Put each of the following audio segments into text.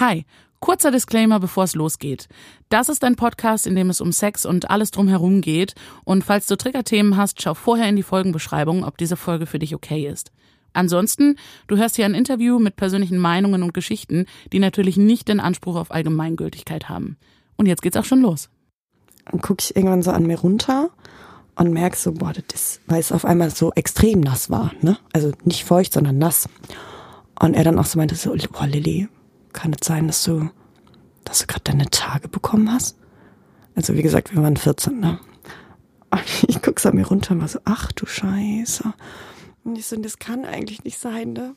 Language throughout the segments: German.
Hi, kurzer Disclaimer, bevor es losgeht. Das ist ein Podcast, in dem es um Sex und alles drumherum geht. Und falls du Triggerthemen hast, schau vorher in die Folgenbeschreibung, ob diese Folge für dich okay ist. Ansonsten, du hörst hier ein Interview mit persönlichen Meinungen und Geschichten, die natürlich nicht den Anspruch auf Allgemeingültigkeit haben. Und jetzt geht's auch schon los. Dann gucke ich irgendwann so an mir runter und merke so, boah, das ist, weil es auf einmal so extrem nass war, ne? Also nicht feucht, sondern nass. Und er dann auch so meinte so, boah, Lilly, kann es sein, dass du, dass du gerade deine Tage bekommen hast? Also wie gesagt, wir waren 14, ne? Ich guck's an mir runter und war so, ach du Scheiße. Und ich so, das kann eigentlich nicht sein, ne?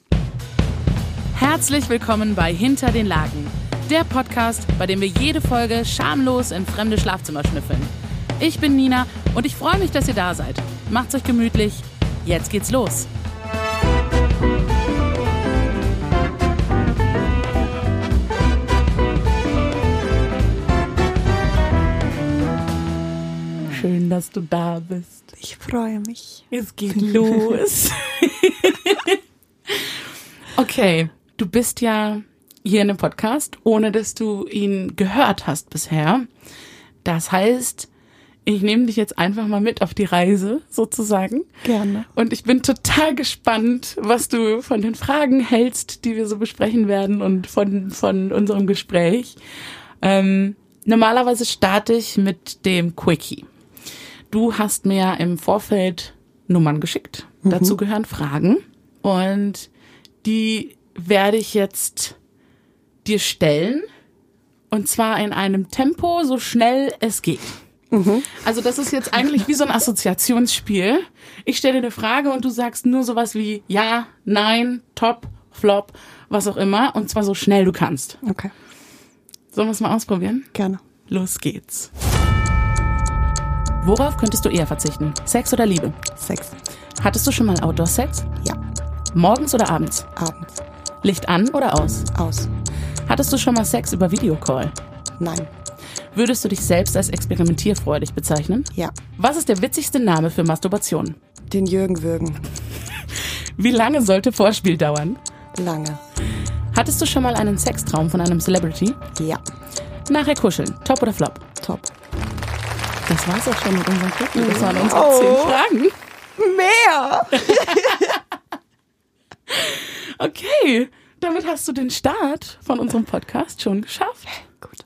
Herzlich willkommen bei Hinter den Lagen, der Podcast, bei dem wir jede Folge schamlos in fremde Schlafzimmer schnüffeln. Ich bin Nina und ich freue mich, dass ihr da seid. Macht's euch gemütlich. Jetzt geht's los. Schön, dass du da bist. Ich freue mich. Es geht los. okay, du bist ja hier in einem Podcast, ohne dass du ihn gehört hast bisher. Das heißt, ich nehme dich jetzt einfach mal mit auf die Reise, sozusagen. Gerne. Und ich bin total gespannt, was du von den Fragen hältst, die wir so besprechen werden und von, von unserem Gespräch. Ähm, normalerweise starte ich mit dem Quickie. Du hast mir im Vorfeld Nummern geschickt. Mhm. Dazu gehören Fragen. Und die werde ich jetzt dir stellen. Und zwar in einem Tempo, so schnell es geht. Mhm. Also das ist jetzt eigentlich wie so ein Assoziationsspiel. Ich stelle dir eine Frage und du sagst nur sowas wie ja, nein, top, flop, was auch immer. Und zwar so schnell du kannst. Okay. Sollen wir es mal ausprobieren? Gerne. Los geht's. Worauf könntest du eher verzichten? Sex oder Liebe? Sex. Hattest du schon mal Outdoor-Sex? Ja. Morgens oder abends? Abends. Licht an oder aus? Aus. Hattest du schon mal Sex über Videocall? Nein. Würdest du dich selbst als experimentierfreudig bezeichnen? Ja. Was ist der witzigste Name für Masturbation? Den Jürgen würgen. Wie lange sollte Vorspiel dauern? Lange. Hattest du schon mal einen Sextraum von einem Celebrity? Ja. Nachher kuscheln. Top oder Flop? Top. Das war's auch schon mit unserem Quickie. Das waren unsere oh. zehn Fragen. Mehr! okay, damit hast du den Start von unserem Podcast schon geschafft. Gut.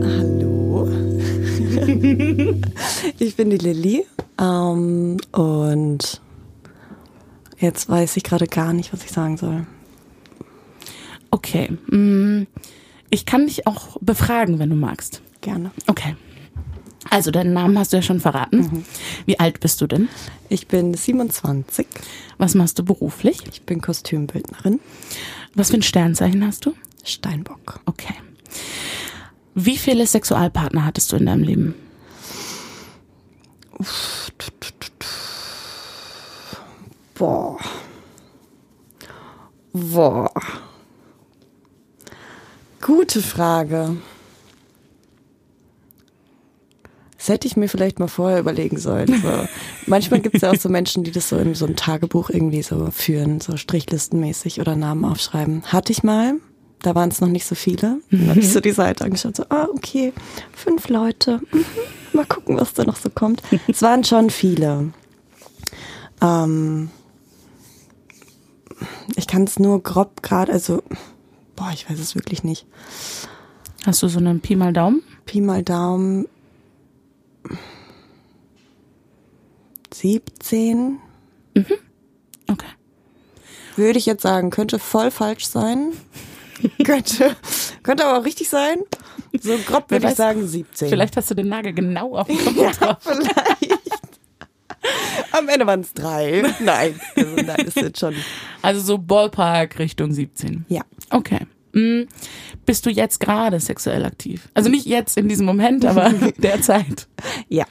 Hallo. ich bin die Lilly ähm, und jetzt weiß ich gerade gar nicht, was ich sagen soll. Okay. Mm. Ich kann dich auch befragen, wenn du magst. Gerne. Okay. Also, deinen Namen hast du ja schon verraten. Mhm. Wie alt bist du denn? Ich bin 27. Was machst du beruflich? Ich bin Kostümbildnerin. Was für ein Sternzeichen hast du? Steinbock. Okay. Wie viele Sexualpartner hattest du in deinem Leben? Boah. Boah. Gute Frage. Das hätte ich mir vielleicht mal vorher überlegen sollen. So. Manchmal gibt es ja auch so Menschen, die das so in so einem Tagebuch irgendwie so führen, so strichlistenmäßig oder Namen aufschreiben. Hatte ich mal. Da waren es noch nicht so viele. Dann habe ich so die Seite angeschaut, so, ah, okay, fünf Leute. Mhm. Mal gucken, was da noch so kommt. Es waren schon viele. Ähm, ich kann es nur grob gerade, also Boah, ich weiß es wirklich nicht. Hast du so einen Pi mal Daumen? Pi mal Daumen. 17. Mhm. Okay. Würde ich jetzt sagen, könnte voll falsch sein. könnte, könnte aber auch richtig sein. So grob würde ich sagen 17. Vielleicht hast du den Nagel genau auf dem Kopf ja, vielleicht. Am Ende waren es drei. Nein, also nein, ist jetzt schon. Also so Ballpark Richtung 17. Ja. Okay. Hm. Bist du jetzt gerade sexuell aktiv? Also nicht jetzt in diesem Moment, aber derzeit. Ja.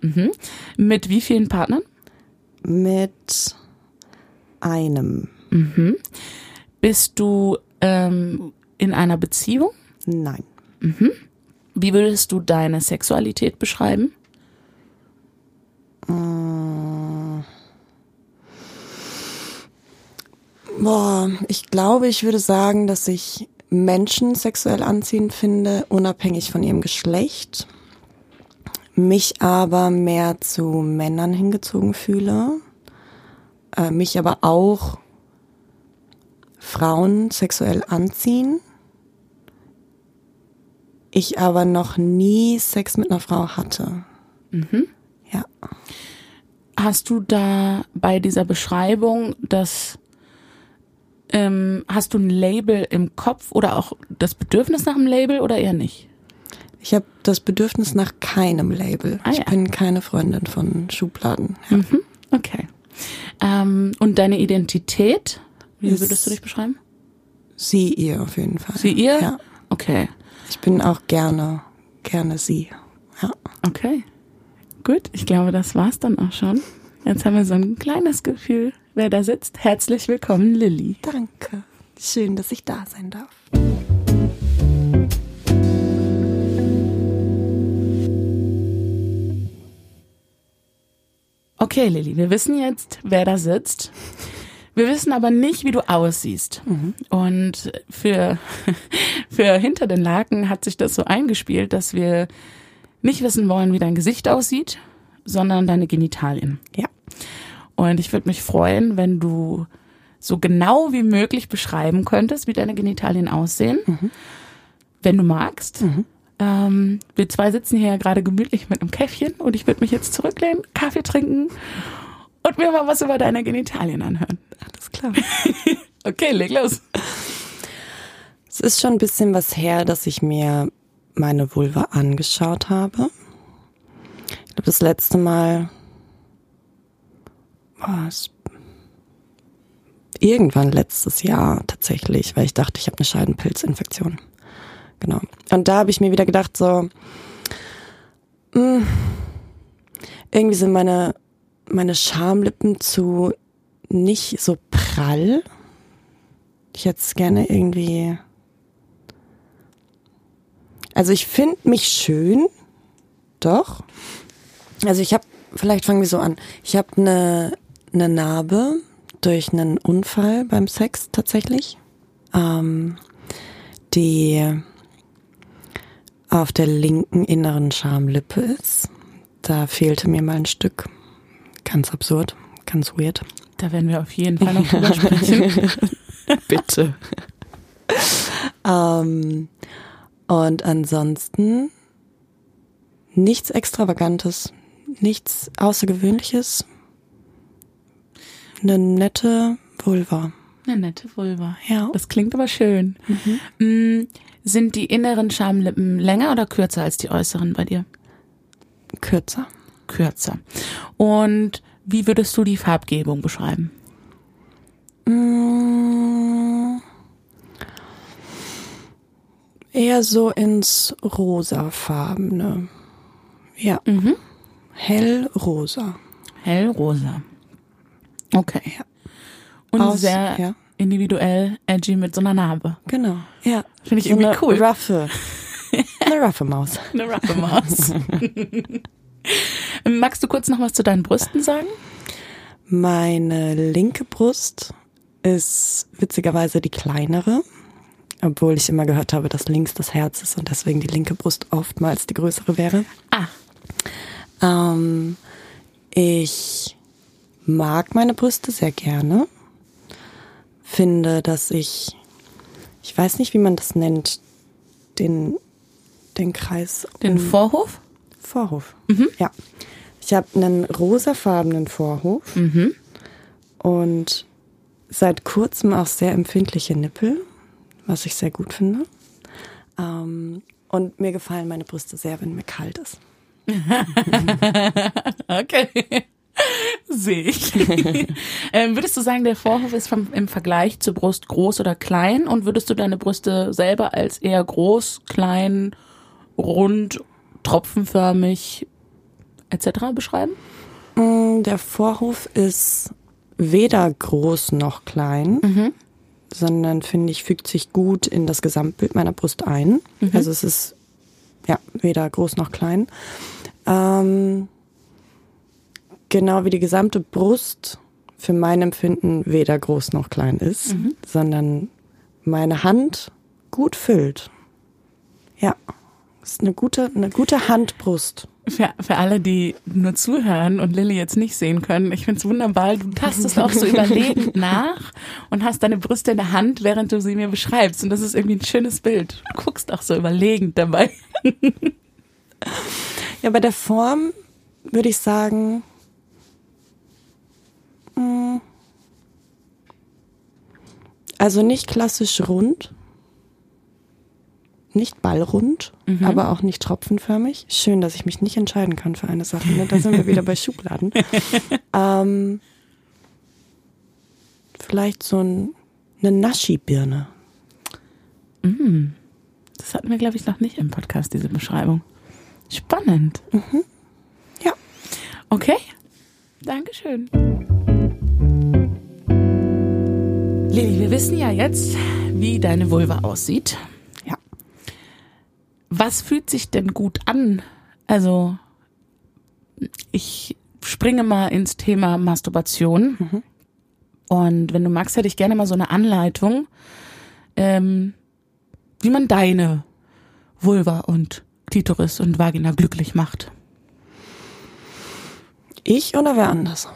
Mhm. Mit wie vielen Partnern? Mit einem. Mhm. Bist du ähm, in einer Beziehung? Nein. Mhm. Wie würdest du deine Sexualität beschreiben? Äh, Boah, ich glaube, ich würde sagen, dass ich Menschen sexuell anziehend finde, unabhängig von ihrem Geschlecht. Mich aber mehr zu Männern hingezogen fühle. Äh, mich aber auch Frauen sexuell anziehen. Ich aber noch nie Sex mit einer Frau hatte. Mhm. Ja. Hast du da bei dieser Beschreibung das, ähm, hast du ein Label im Kopf oder auch das Bedürfnis nach einem Label oder eher nicht? Ich habe das Bedürfnis nach keinem Label. Ah, ich ja. bin keine Freundin von Schubladen. Ja. Mhm. Okay. Ähm, und deine Identität, wie Ist- würdest du dich beschreiben? Sie, ihr auf jeden Fall. Sie, ihr? Ja. Okay. Ich bin auch gerne, gerne sie. Ja. Okay. Gut, ich glaube, das war's dann auch schon. Jetzt haben wir so ein kleines Gefühl, wer da sitzt. Herzlich willkommen, Lilly. Danke. Schön, dass ich da sein darf. Okay, Lilly, wir wissen jetzt, wer da sitzt. Wir wissen aber nicht, wie du aussiehst. Und für, für hinter den Laken hat sich das so eingespielt, dass wir nicht wissen wollen, wie dein Gesicht aussieht, sondern deine Genitalien. Ja. Und ich würde mich freuen, wenn du so genau wie möglich beschreiben könntest, wie deine Genitalien aussehen. Wenn du magst. Ähm, wir zwei sitzen hier ja gerade gemütlich mit einem Käffchen und ich würde mich jetzt zurücklehnen, Kaffee trinken und mir mal was über deine Genitalien anhören. Alles klar. Okay, leg los. Es ist schon ein bisschen was her, dass ich mir meine Vulva angeschaut habe. Ich glaube, das letzte Mal war es irgendwann letztes Jahr tatsächlich, weil ich dachte, ich habe eine Scheidenpilzinfektion. Genau. Und da habe ich mir wieder gedacht, so, mh, irgendwie sind meine, meine Schamlippen zu nicht so prall. Ich hätte es gerne irgendwie. Also ich finde mich schön, doch. Also ich habe, vielleicht fangen wir so an. Ich habe eine eine Narbe durch einen Unfall beim Sex tatsächlich, ähm, die auf der linken inneren Schamlippe ist. Da fehlte mir mal ein Stück. Ganz absurd, ganz weird. Da werden wir auf jeden Fall noch drüber sprechen. Bitte. ähm, und ansonsten nichts Extravagantes, nichts Außergewöhnliches. Eine nette Vulva. Eine nette Vulva. Ja. Das klingt aber schön. Mm, Sind die inneren Schamlippen länger oder kürzer als die äußeren bei dir? Kürzer. Kürzer. Und wie würdest du die Farbgebung beschreiben? Mm, eher so ins rosafarbene. Ja. Hellrosa. Hellrosa. Okay. Und Aus- sehr ja. individuell edgy mit so einer Narbe. Genau. Ja. Finde ich so irgendwie eine cool. Raffe. Eine Raffe Maus. Eine Rappemaus. Magst du kurz noch was zu deinen Brüsten sagen? Meine linke Brust ist witzigerweise die kleinere, obwohl ich immer gehört habe, dass links das Herz ist und deswegen die linke Brust oftmals die größere wäre. Ah, Ähm, ich mag meine Brüste sehr gerne. Finde, dass ich, ich weiß nicht, wie man das nennt, den, den Kreis. den Vorhof? Vorhof. Ja. Ich habe einen rosafarbenen Vorhof und seit kurzem auch sehr empfindliche Nippel, was ich sehr gut finde. Ähm, und mir gefallen meine Brüste sehr, wenn mir kalt ist. Okay. Sehe ich. ähm, würdest du sagen, der Vorhof ist vom, im Vergleich zur Brust groß oder klein? Und würdest du deine Brüste selber als eher groß, klein, rund, tropfenförmig etc. beschreiben? Mm, Der Vorhof ist weder groß noch klein, sondern finde ich, fügt sich gut in das Gesamtbild meiner Brust ein. Also es ist ja weder groß noch klein. Ähm, genau wie die gesamte Brust für mein Empfinden weder groß noch klein ist, sondern meine Hand gut füllt. Ja, ist eine gute, eine gute Handbrust. Für, für alle, die nur zuhören und Lilly jetzt nicht sehen können, ich find's wunderbar. Du tastest auch so überlegend nach und hast deine Brüste in der Hand, während du sie mir beschreibst. Und das ist irgendwie ein schönes Bild. Du guckst auch so überlegend dabei. Ja, bei der Form würde ich sagen, mm, also nicht klassisch rund, nicht ballrund, aber auch nicht tropfenförmig. Schön, dass ich mich nicht entscheiden kann für eine Sache. Ne? Da sind wir wieder bei Schubladen. ähm, vielleicht so ein, eine Naschi-Birne. Das hatten wir, glaube ich, noch nicht im Podcast, diese Beschreibung. Spannend. Ja. Okay. Dankeschön. Lili, wir wissen ja jetzt, wie deine Vulva aussieht. Was fühlt sich denn gut an? Also, ich springe mal ins Thema Masturbation. Und wenn du magst, hätte ich gerne mal so eine Anleitung, ähm, wie man deine Vulva und Klitoris und Vagina glücklich macht. Ich oder wer anders?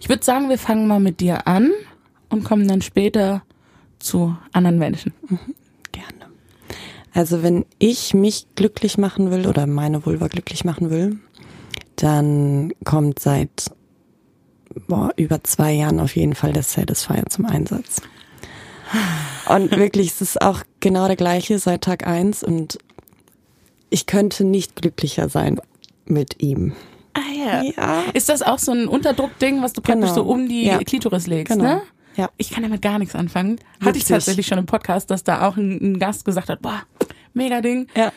Ich würde sagen, wir fangen mal mit dir an und kommen dann später zu anderen Menschen. Gerne. Also wenn ich mich glücklich machen will oder meine Vulva glücklich machen will, dann kommt seit boah, über zwei Jahren auf jeden Fall der Satisfier zum Einsatz. Und wirklich, es ist auch genau der gleiche seit Tag eins und ich könnte nicht glücklicher sein mit ihm. Ah ja. Ja. Ist das auch so ein Unterdruckding, was du praktisch Genau. so um die Ja. Klitoris legst, Genau. ne? Ja. Ich kann damit gar nichts anfangen. Hatte ich Witzig. tatsächlich schon im Podcast, dass da auch ein, ein Gast gesagt hat, boah, mega Ding. Ja.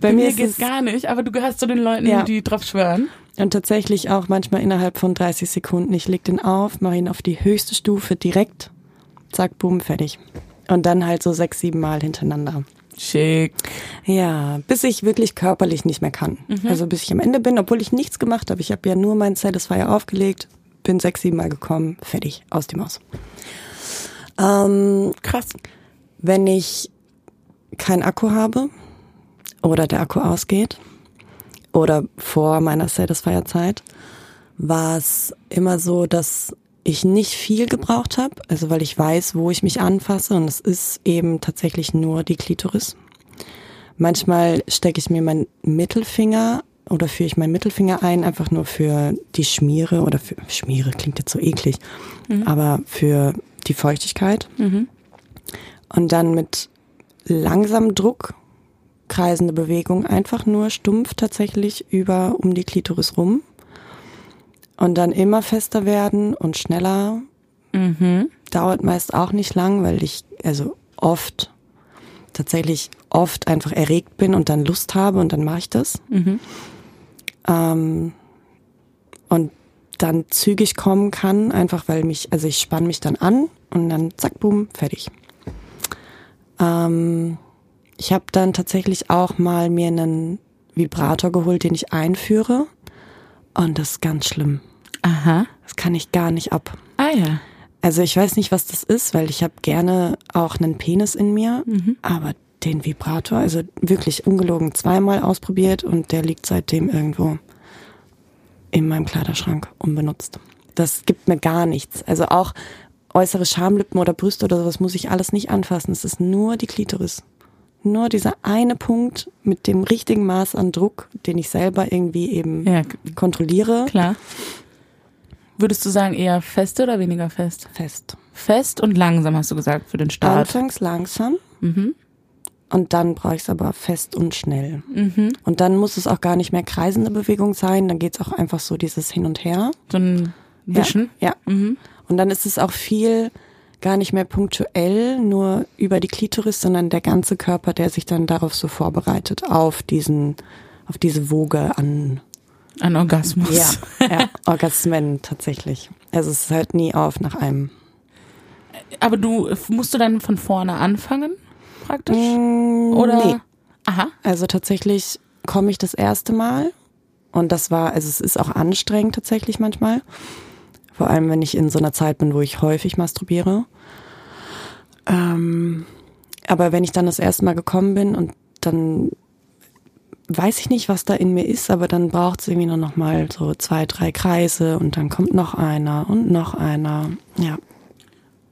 Bei, mir ist geht's es- gar nicht, aber du gehörst zu den Leuten, Ja. die drauf schwören. Und tatsächlich auch manchmal innerhalb von 30 Sekunden. Ich leg den auf, mache ihn auf die höchste Stufe direkt, zack, boom, fertig. Und dann halt so sechs, sieben Mal hintereinander. Schick. Ja, bis ich wirklich körperlich nicht mehr kann. Also bis ich am Ende bin, obwohl ich nichts gemacht habe. Ich habe ja nur mein Satisfier aufgelegt, bin sechs, sieben Mal gekommen, fertig, aus die Maus. Ähm, Krass. wenn ich keinen Akku habe oder der Akku ausgeht oder vor meiner Satisfier-Zeit, war es immer so, dass ich nicht viel gebraucht habe, also weil ich weiß, wo ich mich anfasse und es ist eben tatsächlich nur die Klitoris. Manchmal stecke ich mir meinen Mittelfinger oder führe ich meinen Mittelfinger ein, einfach nur für die Schmiere oder für Schmiere klingt jetzt so eklig, aber für die Feuchtigkeit. Und dann mit langsamem Druck, kreisende Bewegung, einfach nur stumpf tatsächlich über um die Klitoris rum. Und dann immer fester werden und schneller. Dauert meist auch nicht lang, weil ich also oft, tatsächlich oft einfach erregt bin und dann Lust habe und dann mache ich das. Ähm, und dann zügig kommen kann, einfach weil mich, also ich spann mich dann an und dann zack, boom, fertig. Ähm, ich habe dann tatsächlich auch mal mir einen Vibrator geholt, den ich einführe. Und das ist ganz schlimm. Aha. Das kann ich gar nicht ab. Ah ja. Also ich weiß nicht, was das ist, weil ich habe gerne auch einen Penis in mir, Mhm. aber den Vibrator, also wirklich ungelogen zweimal ausprobiert und der liegt seitdem irgendwo in meinem Kleiderschrank unbenutzt. Das gibt mir gar nichts. Also auch äußere Schamlippen oder Brüste oder sowas muss ich alles nicht anfassen. Es ist nur die Klitoris. Nur dieser eine Punkt mit dem richtigen Maß an Druck, den ich selber irgendwie eben Ja, kontrolliere, klar. Würdest du sagen, eher fest oder weniger fest? fest. Fest und langsam, hast du gesagt, für den Start. Anfangs langsam. Und dann brauche ich es aber fest und schnell. Und dann muss es auch gar nicht mehr kreisende Bewegung sein. Dann geht's auch einfach so dieses Hin und Her. So ein Wischen. Ja. ja. Und dann ist es auch viel gar nicht mehr punktuell, nur über die Klitoris, sondern der ganze Körper, der sich dann darauf so vorbereitet, auf diesen, auf diese Woge an Ein Orgasmus. ja, ja, Orgasmen tatsächlich. Also es hört nie auf nach einem. Aber du, musst du dann von vorne anfangen, praktisch? Oder? Mm, nee. Aha. Also tatsächlich komme ich das erste Mal und das war, also es ist auch anstrengend tatsächlich manchmal, Vor allem, wenn ich in so einer Zeit bin, wo ich häufig masturbiere. Ähm, aber wenn ich dann das erste Mal gekommen bin und dann weiß ich nicht, was da in mir ist, aber dann braucht es irgendwie nur noch mal so zwei, drei Kreise und dann kommt noch einer und noch einer. Ja.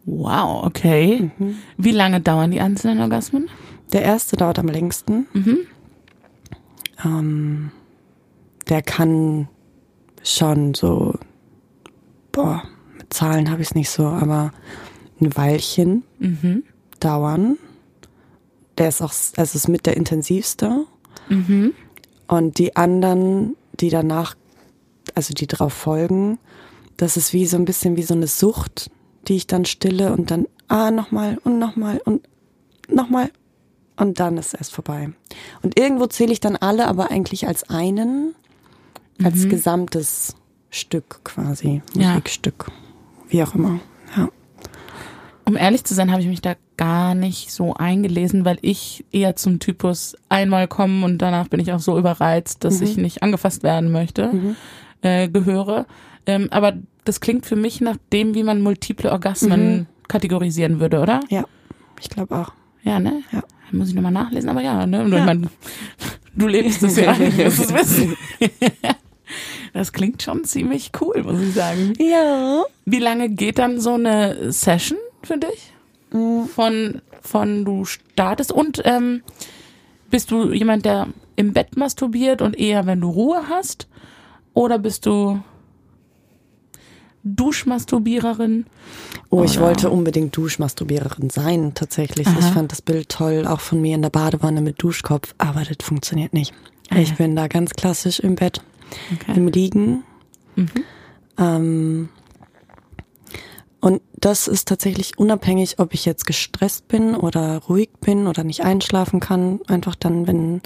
Wow, okay. Mhm. Wie lange dauern die einzelnen Orgasmen? Der erste dauert am längsten. Mhm. Ähm, der kann schon so, boah, mit Zahlen habe ich es nicht so, aber ein Weilchen mhm. dauern. Der ist auch, also ist mit der intensivste. Mhm. Und die anderen, die danach, also die drauf folgen, das ist wie so ein bisschen wie so eine Sucht, die ich dann stille und dann, ah, nochmal und nochmal und nochmal und dann ist es vorbei. Und irgendwo zähle ich dann alle aber eigentlich als einen, als mhm. gesamtes Stück quasi, Musikstück, ja. wie auch immer. Ja. Um ehrlich zu sein, habe ich mich da gar nicht so eingelesen, weil ich eher zum Typus einmal kommen und danach bin ich auch so überreizt, dass mhm. ich nicht angefasst werden möchte, mhm. Äh, gehöre. Ähm, aber das klingt für mich nach dem, wie man multiple Orgasmen mhm. kategorisieren würde, oder? Ja, ich glaube auch. Ja, ne? Ja. Muss ich nochmal nachlesen, aber ja, ne? Ja. Ich mein, du lebst das ja, du musst es wissen. Das klingt schon ziemlich cool, muss ich sagen. Ja. Wie lange geht dann so eine Session für dich? Mhm. Von, von du startest und ähm, bist du jemand, der im Bett masturbiert und eher, wenn du Ruhe hast? Oder bist du Duschmasturbiererin? Oh, ich wollte unbedingt Duschmasturbiererin sein, tatsächlich. Aha. Ich fand das Bild toll, auch von mir in der Badewanne mit Duschkopf, aber das funktioniert nicht. Ah, ich bin da ganz klassisch im Bett, okay. im Liegen. Mhm. Ähm, und das ist tatsächlich unabhängig, ob ich jetzt gestresst bin oder ruhig bin oder nicht einschlafen kann. Einfach dann, wenn,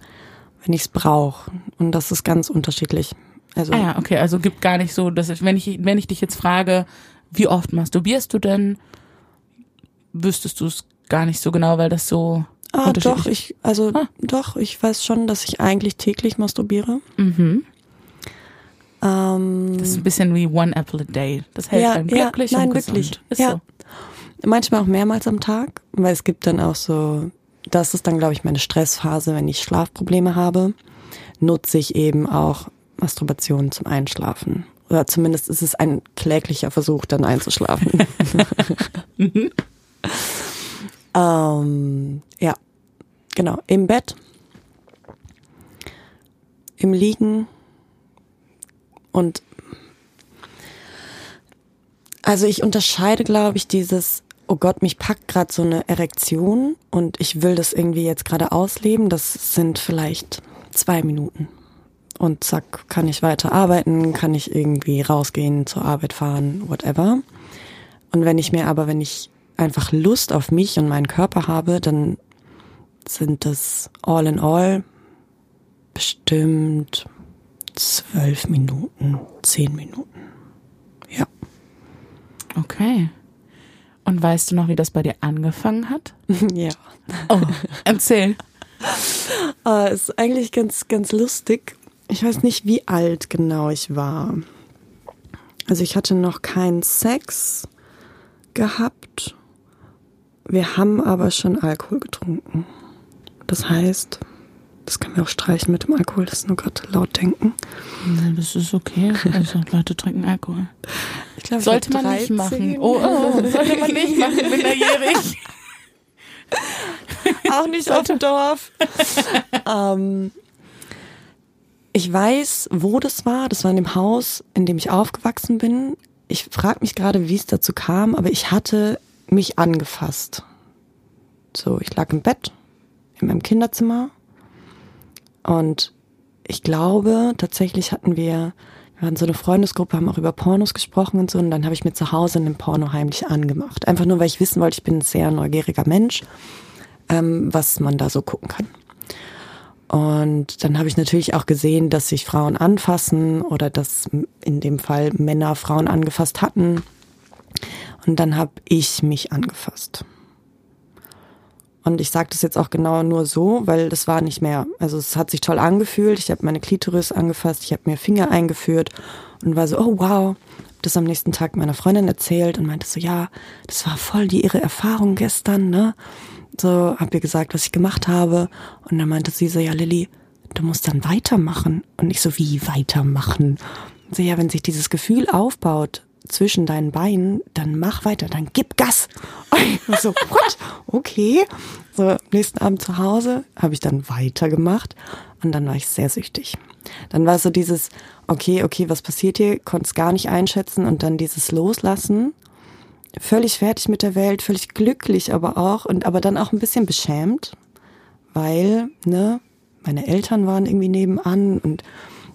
wenn ich es brauche. Und das ist ganz unterschiedlich. Also ah ja, okay, also gibt gar nicht so, dass ich, wenn ich, wenn ich dich jetzt frage, wie oft masturbierst du denn, wüsstest du es gar nicht so genau, weil das so Ah, doch, ich, also ah. doch, ich weiß schon, dass ich eigentlich täglich masturbiere. Mhm. Ähm, das ist ein bisschen wie One Apple a Day. Das hält ja, einen glücklich ja, nein, und gesund. Wirklich. Ist ja. so. Manchmal auch mehrmals am Tag, weil es gibt dann auch so, das ist dann, glaube ich, meine Stressphase, wenn ich Schlafprobleme habe, nutze ich eben auch Masturbation zum Einschlafen. Oder zumindest ist es ein kläglicher Versuch, dann einzuschlafen. ähm, ja, genau. Im Bett, im Liegen und also ich unterscheide, glaube ich, dieses, oh Gott, mich packt gerade so eine Erektion und ich will das irgendwie jetzt gerade ausleben. Das sind vielleicht zwei Minuten und zack, kann ich weiter arbeiten, kann ich irgendwie rausgehen, zur Arbeit fahren, whatever. Und wenn ich mir aber, wenn ich einfach Lust auf mich und meinen Körper habe, dann sind das all in all bestimmt zwölf Minuten, zehn Minuten. Ja. Okay. Und weißt du noch, wie das bei dir angefangen hat? ja. Oh, erzähl. uh, ist eigentlich ganz, ganz lustig ich weiß nicht, wie alt genau ich war. Also ich hatte noch keinen Sex gehabt. Wir haben aber schon Alkohol getrunken. Das heißt, das kann mir auch streichen mit dem Alkohol, das ist nur gerade laut denken. Das ist okay. Also Leute trinken Alkohol. Ich glaube, sollte man nicht machen. Oh, oh, sollte man nicht machen, minderjährig. auch nicht auf dem Dorf. ähm, ich weiß, wo das war. Das war in dem Haus, in dem ich aufgewachsen bin. Ich frage mich gerade, wie es dazu kam, aber ich hatte mich angefasst. So, ich lag im Bett in meinem Kinderzimmer und ich glaube, tatsächlich hatten wir, wir waren so eine Freundesgruppe, haben auch über Pornos gesprochen und so und dann habe ich mir zu Hause einen Porno heimlich angemacht. Einfach nur, weil ich wissen wollte, ich bin ein sehr neugieriger Mensch, ähm, was man da so gucken kann. Und dann habe ich natürlich auch gesehen, dass sich Frauen anfassen oder dass in dem Fall Männer Frauen angefasst hatten. Und dann habe ich mich angefasst. Und ich sage das jetzt auch genau nur so, weil das war nicht mehr. Also es hat sich toll angefühlt. Ich habe meine Klitoris angefasst, ich habe mir Finger eingeführt und war so, oh wow. Das am nächsten Tag meiner Freundin erzählt und meinte so, ja, das war voll die ihre Erfahrung gestern, ne? So, hab ihr gesagt, was ich gemacht habe. Und dann meinte sie so, ja, Lilly, du musst dann weitermachen. Und ich so, wie weitermachen? So, ja, wenn sich dieses Gefühl aufbaut, zwischen deinen Beinen, dann mach weiter, dann gib Gas. Und so, what? Okay. So, nächsten Abend zu Hause habe ich dann weitergemacht und dann war ich sehr süchtig. Dann war so dieses, okay, okay, was passiert hier? Konnte es gar nicht einschätzen und dann dieses Loslassen. Völlig fertig mit der Welt, völlig glücklich aber auch und aber dann auch ein bisschen beschämt, weil, ne, meine Eltern waren irgendwie nebenan und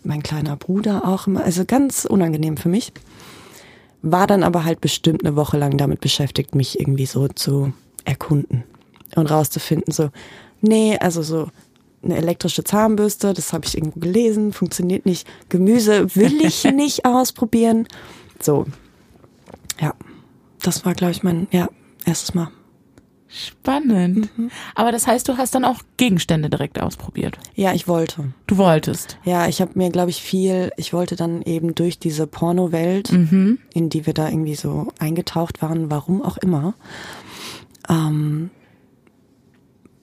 mein kleiner Bruder auch immer, also ganz unangenehm für mich war dann aber halt bestimmt eine Woche lang damit beschäftigt, mich irgendwie so zu erkunden und rauszufinden, so, nee, also so eine elektrische Zahnbürste, das habe ich irgendwo gelesen, funktioniert nicht. Gemüse will ich nicht ausprobieren. So, ja, das war, glaube ich, mein, ja, erstes Mal. Spannend. Mhm. Aber das heißt, du hast dann auch Gegenstände direkt ausprobiert. Ja, ich wollte. Du wolltest. Ja, ich habe mir, glaube ich, viel, ich wollte dann eben durch diese Pornowelt, mhm. in die wir da irgendwie so eingetaucht waren, warum auch immer, ähm,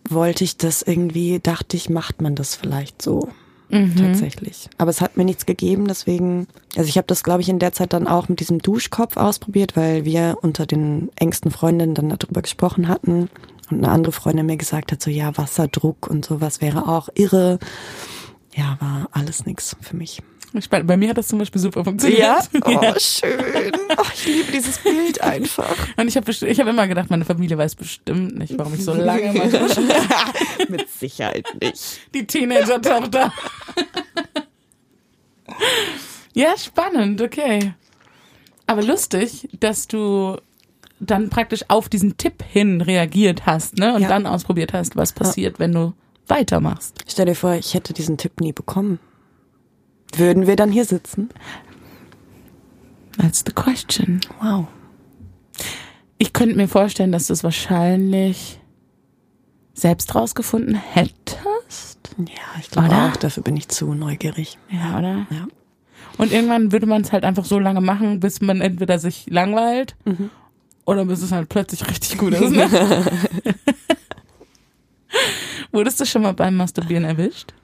wollte ich das irgendwie, dachte ich, macht man das vielleicht so. Mhm. Tatsächlich. Aber es hat mir nichts gegeben, deswegen, also ich habe das, glaube ich, in der Zeit dann auch mit diesem Duschkopf ausprobiert, weil wir unter den engsten Freundinnen dann darüber gesprochen hatten und eine andere Freundin mir gesagt hat, so ja, Wasserdruck und sowas wäre auch irre. Ja, war alles nix für mich. Bei mir hat das zum Beispiel super funktioniert. Ja? Oh, ja. schön. Oh, ich liebe dieses Bild einfach. Und ich habe ich hab immer gedacht, meine Familie weiß bestimmt nicht, warum ich so lange mache. Mit Sicherheit nicht. Die Teenager-Tochter. ja, spannend, okay. Aber lustig, dass du dann praktisch auf diesen Tipp hin reagiert hast, ne? Und ja. dann ausprobiert hast, was passiert, ja. wenn du weitermachst. Stell dir vor, ich hätte diesen Tipp nie bekommen. Würden wir dann hier sitzen? That's the question. Wow. Ich könnte mir vorstellen, dass du es wahrscheinlich selbst rausgefunden hättest. Ja, ich glaube auch. Dafür bin ich zu neugierig. Ja, oder? Ja. Und irgendwann würde man es halt einfach so lange machen, bis man entweder sich langweilt mhm. oder bis es halt plötzlich richtig gut ist. Ne? Wurdest du schon mal beim Masturbieren erwischt?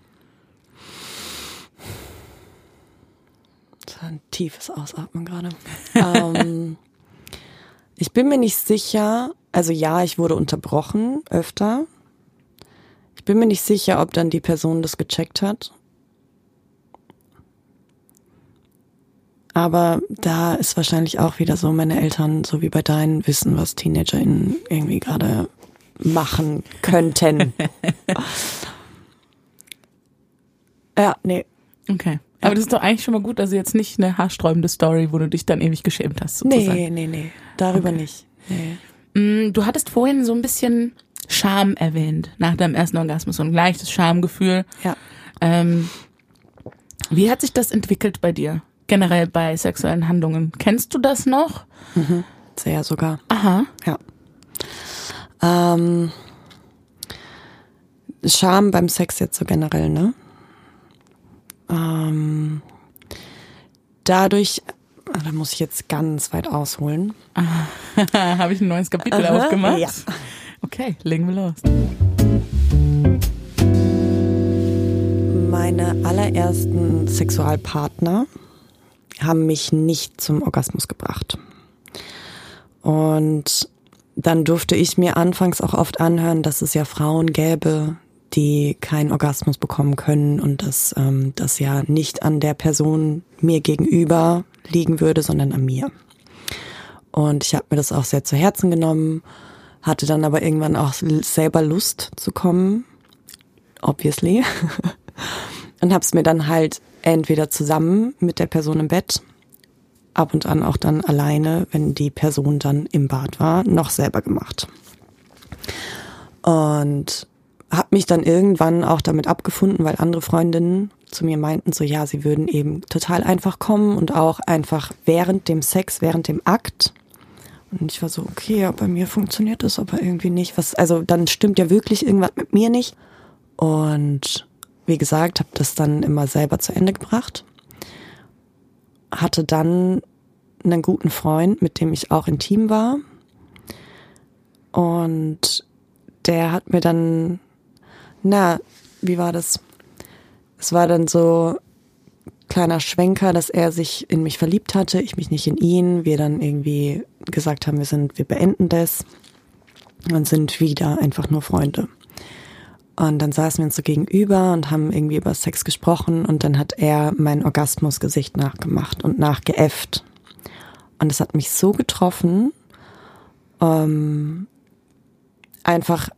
Ein tiefes Ausatmen gerade. ähm, ich bin mir nicht sicher, also ja, ich wurde unterbrochen öfter. Ich bin mir nicht sicher, ob dann die Person das gecheckt hat. Aber da ist wahrscheinlich auch wieder so, meine Eltern, so wie bei deinen, wissen, was TeenagerInnen irgendwie gerade machen könnten. ja, nee. Okay. Aber das ist doch eigentlich schon mal gut, also jetzt nicht eine haarsträubende Story, wo du dich dann ewig geschämt hast. Sozusagen. Nee, nee, nee. Darüber okay. nicht. Nee. Mm, du hattest vorhin so ein bisschen Scham erwähnt nach deinem ersten Orgasmus, so ein leichtes Schamgefühl. Ja. Ähm, wie hat sich das entwickelt bei dir? Generell bei sexuellen Handlungen. Kennst du das noch? Mhm. Sehr sogar. Aha. Ja. Ähm, Scham beim Sex jetzt so generell, ne? Ähm, dadurch, ah, da muss ich jetzt ganz weit ausholen. Habe ich ein neues Kapitel Aha, aufgemacht? Ja. Okay, legen wir los. Meine allerersten Sexualpartner haben mich nicht zum Orgasmus gebracht. Und dann durfte ich mir anfangs auch oft anhören, dass es ja Frauen gäbe, die keinen Orgasmus bekommen können und dass ähm, das ja nicht an der Person mir gegenüber liegen würde, sondern an mir. Und ich habe mir das auch sehr zu Herzen genommen, hatte dann aber irgendwann auch selber Lust zu kommen, obviously, und habe es mir dann halt entweder zusammen mit der Person im Bett, ab und an auch dann alleine, wenn die Person dann im Bad war, noch selber gemacht. Und habe mich dann irgendwann auch damit abgefunden, weil andere Freundinnen zu mir meinten, so ja, sie würden eben total einfach kommen und auch einfach während dem Sex, während dem Akt. Und ich war so, okay, ja, bei mir funktioniert das aber irgendwie nicht. Was, also dann stimmt ja wirklich irgendwas mit mir nicht. Und wie gesagt, habe das dann immer selber zu Ende gebracht. Hatte dann einen guten Freund, mit dem ich auch intim war. Und der hat mir dann, na, wie war das? Es war dann so kleiner Schwenker, dass er sich in mich verliebt hatte, ich mich nicht in ihn. Wir dann irgendwie gesagt haben, wir sind, wir beenden das und sind wieder einfach nur Freunde. Und dann saßen wir uns so gegenüber und haben irgendwie über Sex gesprochen und dann hat er mein Orgasmusgesicht nachgemacht und nachgeäfft. Und es hat mich so getroffen, ähm, einfach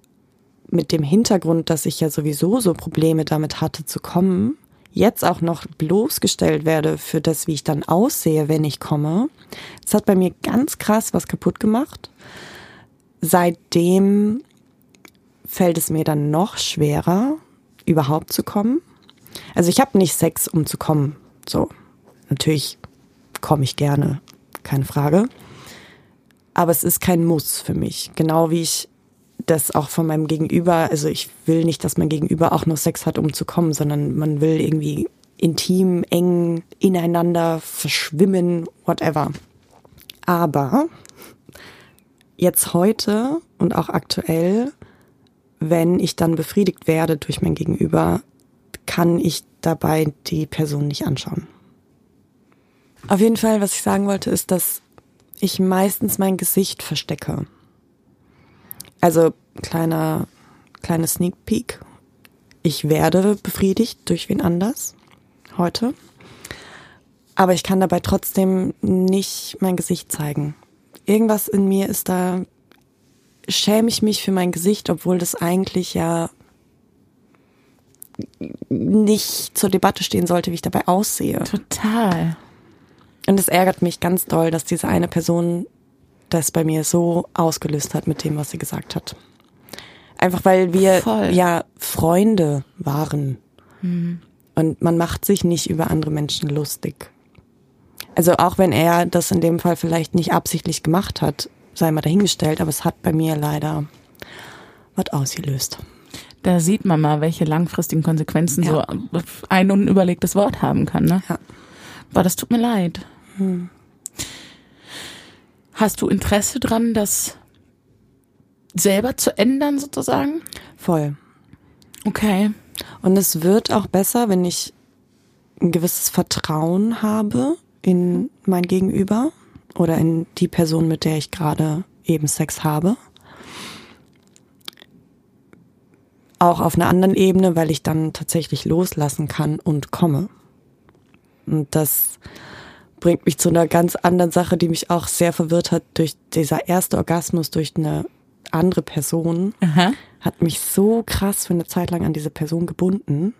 mit dem Hintergrund, dass ich ja sowieso so Probleme damit hatte zu kommen, jetzt auch noch bloßgestellt werde für das, wie ich dann aussehe, wenn ich komme. Das hat bei mir ganz krass was kaputt gemacht. Seitdem fällt es mir dann noch schwerer, überhaupt zu kommen. Also ich habe nicht Sex, um zu kommen. So, natürlich komme ich gerne, keine Frage. Aber es ist kein Muss für mich. Genau wie ich das auch von meinem Gegenüber, also ich will nicht, dass mein Gegenüber auch nur Sex hat, um zu kommen, sondern man will irgendwie intim, eng, ineinander verschwimmen, whatever. Aber jetzt heute und auch aktuell wenn ich dann befriedigt werde durch mein Gegenüber, kann ich dabei die Person nicht anschauen. Auf jeden Fall, was ich sagen wollte, ist, dass ich meistens mein Gesicht verstecke. Also kleiner, kleine Sneak Peek. Ich werde befriedigt durch wen anders heute. Aber ich kann dabei trotzdem nicht mein Gesicht zeigen. Irgendwas in mir ist da schäme ich mich für mein Gesicht, obwohl das eigentlich ja nicht zur Debatte stehen sollte, wie ich dabei aussehe. Total. Und es ärgert mich ganz doll, dass diese eine Person das bei mir so ausgelöst hat mit dem, was sie gesagt hat. Einfach weil wir Voll. ja Freunde waren. Mhm. Und man macht sich nicht über andere Menschen lustig. Also auch wenn er das in dem Fall vielleicht nicht absichtlich gemacht hat, sei mal dahingestellt, aber es hat bei mir leider was ausgelöst. Da sieht man mal, welche langfristigen Konsequenzen ja. so ein unüberlegtes Wort haben kann. Ne? Ja. Aber das tut mir leid. Hm. Hast du Interesse dran, das selber zu ändern sozusagen? Voll. Okay. Und es wird auch besser, wenn ich ein gewisses Vertrauen habe in mein Gegenüber oder in die Person, mit der ich gerade eben Sex habe. Auch auf einer anderen Ebene, weil ich dann tatsächlich loslassen kann und komme. Und das bringt mich zu einer ganz anderen Sache, die mich auch sehr verwirrt hat durch dieser erste Orgasmus durch eine andere Person. Aha. Hat mich so krass für eine Zeit lang an diese Person gebunden.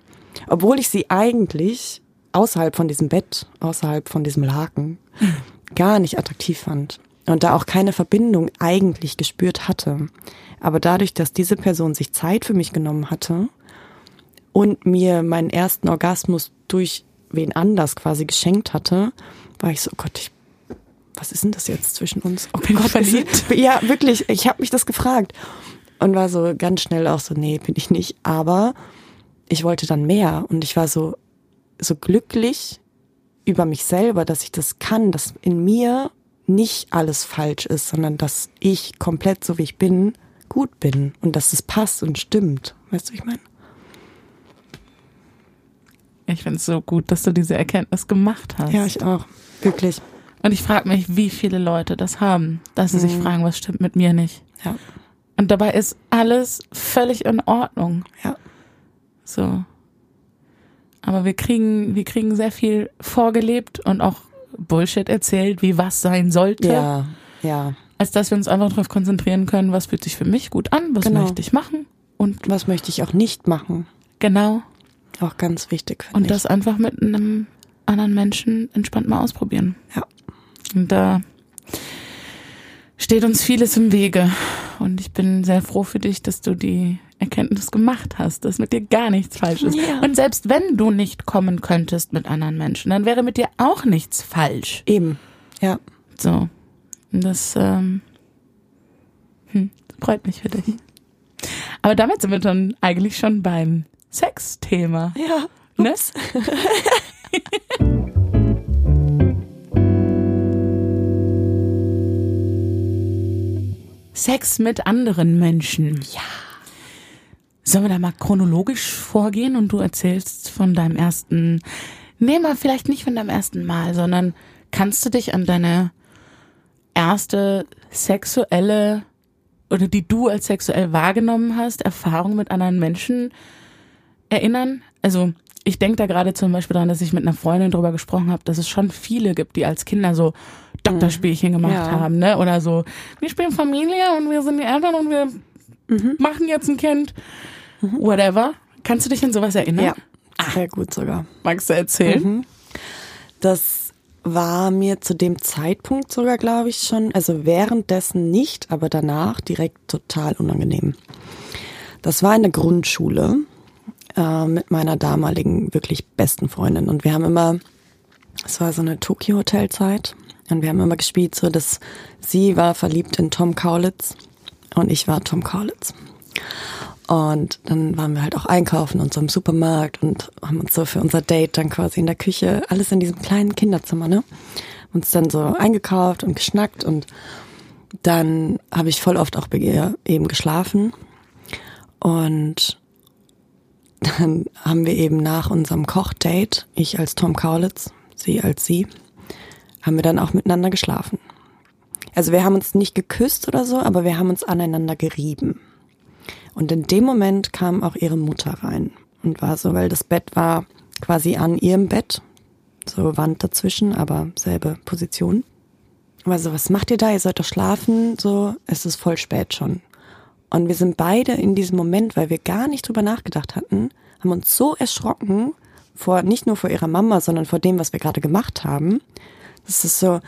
Obwohl ich sie eigentlich außerhalb von diesem Bett, außerhalb von diesem Laken, gar nicht attraktiv fand und da auch keine Verbindung eigentlich gespürt hatte. Aber dadurch, dass diese Person sich Zeit für mich genommen hatte und mir meinen ersten Orgasmus durch wen anders quasi geschenkt hatte, war ich so, oh Gott, ich, was ist denn das jetzt zwischen uns? Oh bin Gott, verliebt? Ja, wirklich, ich habe mich das gefragt und war so ganz schnell auch so, nee, bin ich nicht. Aber ich wollte dann mehr und ich war so so glücklich über mich selber, dass ich das kann, dass in mir nicht alles falsch ist, sondern dass ich komplett so wie ich bin, gut bin und dass es passt und stimmt. Weißt du, ich meine? Ich finde es so gut, dass du diese Erkenntnis gemacht hast. Ja, ich auch. Wirklich. Und ich frage mich, wie viele Leute das haben, dass sie mhm. sich fragen, was stimmt mit mir nicht. Ja. Und dabei ist alles völlig in Ordnung. Ja. So. Aber wir kriegen, wir kriegen sehr viel vorgelebt und auch Bullshit erzählt, wie was sein sollte. Ja, ja. Als dass wir uns einfach darauf konzentrieren können, was fühlt sich für mich gut an, was genau. möchte ich machen und was möchte ich auch nicht machen. Genau. Auch ganz wichtig. Und ich. das einfach mit einem anderen Menschen entspannt mal ausprobieren. Ja. Und da steht uns vieles im Wege. Und ich bin sehr froh für dich, dass du die Erkenntnis gemacht hast, dass mit dir gar nichts falsch ist. Ja. Und selbst wenn du nicht kommen könntest mit anderen Menschen, dann wäre mit dir auch nichts falsch. Eben, ja. So. Das, ähm, hm, freut mich für dich. Aber damit sind wir dann eigentlich schon beim Sex-Thema. Ja. Ne? Sex mit anderen Menschen. Ja. Sollen wir da mal chronologisch vorgehen und du erzählst von deinem ersten, nee, mal vielleicht nicht von deinem ersten Mal, sondern kannst du dich an deine erste sexuelle oder die du als sexuell wahrgenommen hast, Erfahrung mit anderen Menschen erinnern? Also ich denke da gerade zum Beispiel daran, dass ich mit einer Freundin drüber gesprochen habe, dass es schon viele gibt, die als Kinder so Doktorspielchen gemacht Ja. haben, ne? Oder so, wir spielen Familie und wir sind die Eltern und wir machen jetzt ein Kind. Whatever. Kannst du dich an sowas erinnern? Ja. Sehr gut sogar. Magst du erzählen? Das war mir zu dem Zeitpunkt sogar, glaube ich, schon, also währenddessen nicht, aber danach direkt total unangenehm. Das war in der Grundschule äh, mit meiner damaligen wirklich besten Freundin und wir haben immer, es war so eine Tokyo-Hotelzeit und wir haben immer gespielt, so dass sie war verliebt in Tom Kaulitz und ich war Tom Kaulitz. Und dann waren wir halt auch einkaufen und so im Supermarkt und haben uns so für unser Date dann quasi in der Küche, alles in diesem kleinen Kinderzimmer, ne? Uns dann so eingekauft und geschnackt und dann habe ich voll oft auch bei ihr eben geschlafen. Und dann haben wir eben nach unserem Kochdate, ich als Tom Kaulitz, sie als sie, haben wir dann auch miteinander geschlafen. Also wir haben uns nicht geküsst oder so, aber wir haben uns aneinander gerieben. Und in dem Moment kam auch ihre Mutter rein und war so, weil das Bett war quasi an ihrem Bett, so Wand dazwischen, aber selbe Position. War so, was macht ihr da? Ihr sollt doch schlafen. So, es ist voll spät schon. Und wir sind beide in diesem Moment, weil wir gar nicht drüber nachgedacht hatten, haben uns so erschrocken vor, nicht nur vor ihrer Mama, sondern vor dem, was wir gerade gemacht haben. Das ist so,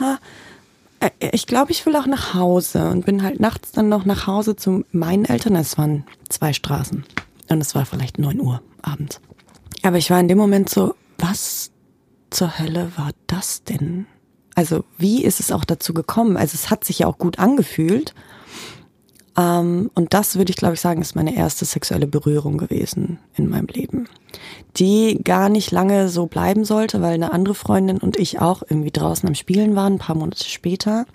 ha, äh, ich glaube, ich will auch nach Hause und bin halt nachts dann noch nach Hause zu meinen Eltern. Es waren zwei Straßen und es war vielleicht neun Uhr abends. Aber ich war in dem Moment so, was zur Hölle war das denn? Also wie ist es auch dazu gekommen? Also es hat sich ja auch gut angefühlt. Ähm, und das würde ich, glaube ich, sagen, ist meine erste sexuelle Berührung gewesen in meinem Leben. Die gar nicht lange so bleiben sollte, weil eine andere Freundin und ich auch irgendwie draußen am Spielen waren, ein paar Monate später.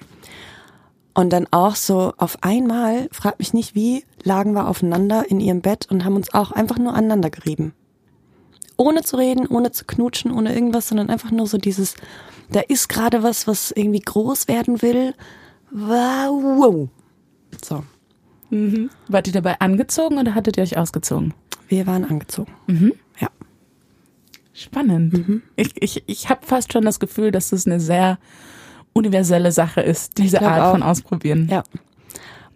Und dann auch so auf einmal, frag mich nicht wie, lagen wir aufeinander in ihrem Bett und haben uns auch einfach nur aneinander gerieben. Ohne zu reden, ohne zu knutschen, ohne irgendwas, sondern einfach nur so dieses, da ist gerade was, was irgendwie groß werden will. Wow. So, Wart ihr dabei angezogen oder hattet ihr euch ausgezogen? wir waren angezogen. Ja. Spannend. Ich, ich, ich habe fast schon das Gefühl, dass das eine sehr universelle Sache ist, diese Art auch. von Ausprobieren. Ja.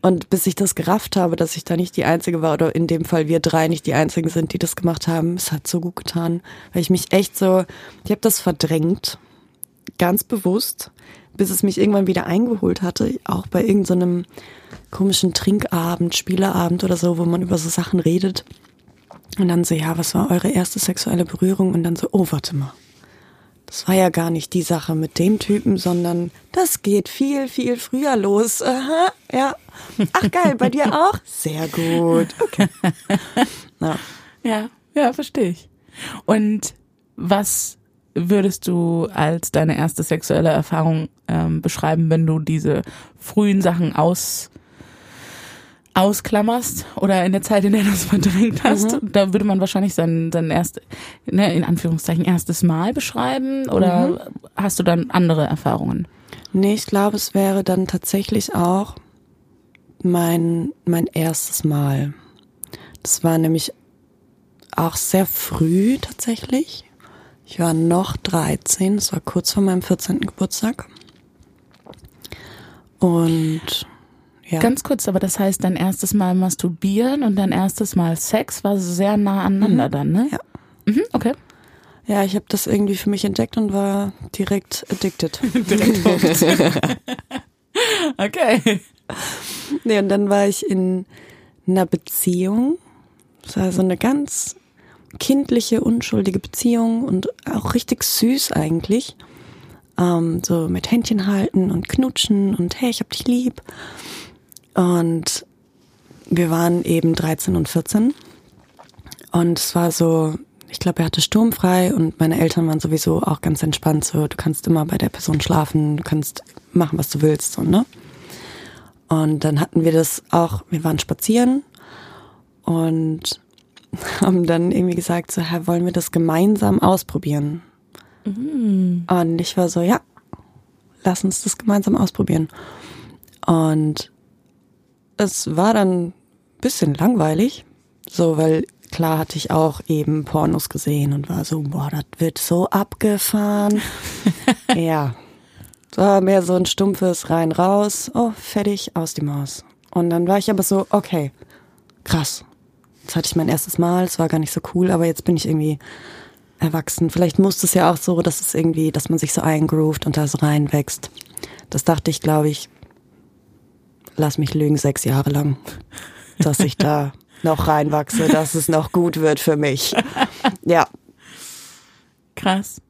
Und bis ich das gerafft habe, dass ich da nicht die Einzige war, oder in dem Fall wir drei nicht die Einzigen sind, die das gemacht haben, es hat so gut getan. Weil ich mich echt so, ich habe das verdrängt, ganz bewusst, bis es mich irgendwann wieder eingeholt hatte, auch bei irgendeinem komischen Trinkabend, Spieleabend oder so, wo man über so Sachen redet. Und dann so, ja, was war eure erste sexuelle Berührung? Und dann so, oh, warte mal. Das war ja gar nicht die Sache mit dem Typen, sondern das geht viel, viel früher los. Aha, ja. Ach geil, bei dir auch? Sehr gut. Okay. Ja. Ja, ja, verstehe ich. Und was würdest du als deine erste sexuelle Erfahrung ähm, beschreiben, wenn du diese frühen Sachen aus ausklammerst oder in der Zeit, in der du es verdrängt hast, da würde man wahrscheinlich sein, sein erst, ne, in Anführungszeichen, erstes Mal beschreiben oder hast du dann andere Erfahrungen? Nee, ich glaube, es wäre dann tatsächlich auch mein, mein erstes Mal. Das war nämlich auch sehr früh tatsächlich. Ich war noch 13, es war kurz vor meinem 14. Geburtstag. Und ja. Ganz kurz, aber das heißt, dein erstes Mal masturbieren und dein erstes Mal Sex war sehr nah aneinander dann, ne? Ja. Mhm, okay. Ja, ich habe das irgendwie für mich entdeckt und war direkt addicted. Direkt Okay. nee, und dann war ich in einer Beziehung. Das war so eine ganz kindliche, unschuldige Beziehung und auch richtig süß eigentlich. ähm, so mit Händchen halten und knutschen und hey, ich hab dich lieb. Und wir waren eben 13 und 14 und es war so, ich glaube, er hatte sturmfrei und meine Eltern waren sowieso auch ganz entspannt. So, du kannst immer bei der Person schlafen, du kannst machen, was du willst, so, ne? Und dann hatten wir das auch, wir waren spazieren und haben dann irgendwie gesagt, so, Herr, wollen wir das gemeinsam ausprobieren? Mhm. Und ich war so, ja, lass uns das gemeinsam ausprobieren. Und es war dann ein bisschen langweilig, so, weil klar hatte ich auch eben Pornos gesehen und war so, boah, das wird so abgefahren. ja. Es war mehr so ein stumpfes rein raus, oh, fertig, aus die Maus. Und dann war ich aber so, okay, krass. Jetzt hatte ich mein erstes Mal, es war gar nicht so cool, aber jetzt bin ich irgendwie erwachsen. Vielleicht muss es ja auch so, dass es irgendwie, dass man sich so eingroovt und da so reinwächst. Das dachte ich, glaube ich, lass mich lügen, sechs Jahre lang, dass ich da noch reinwachse, dass es noch gut wird für mich. Ja. Krass.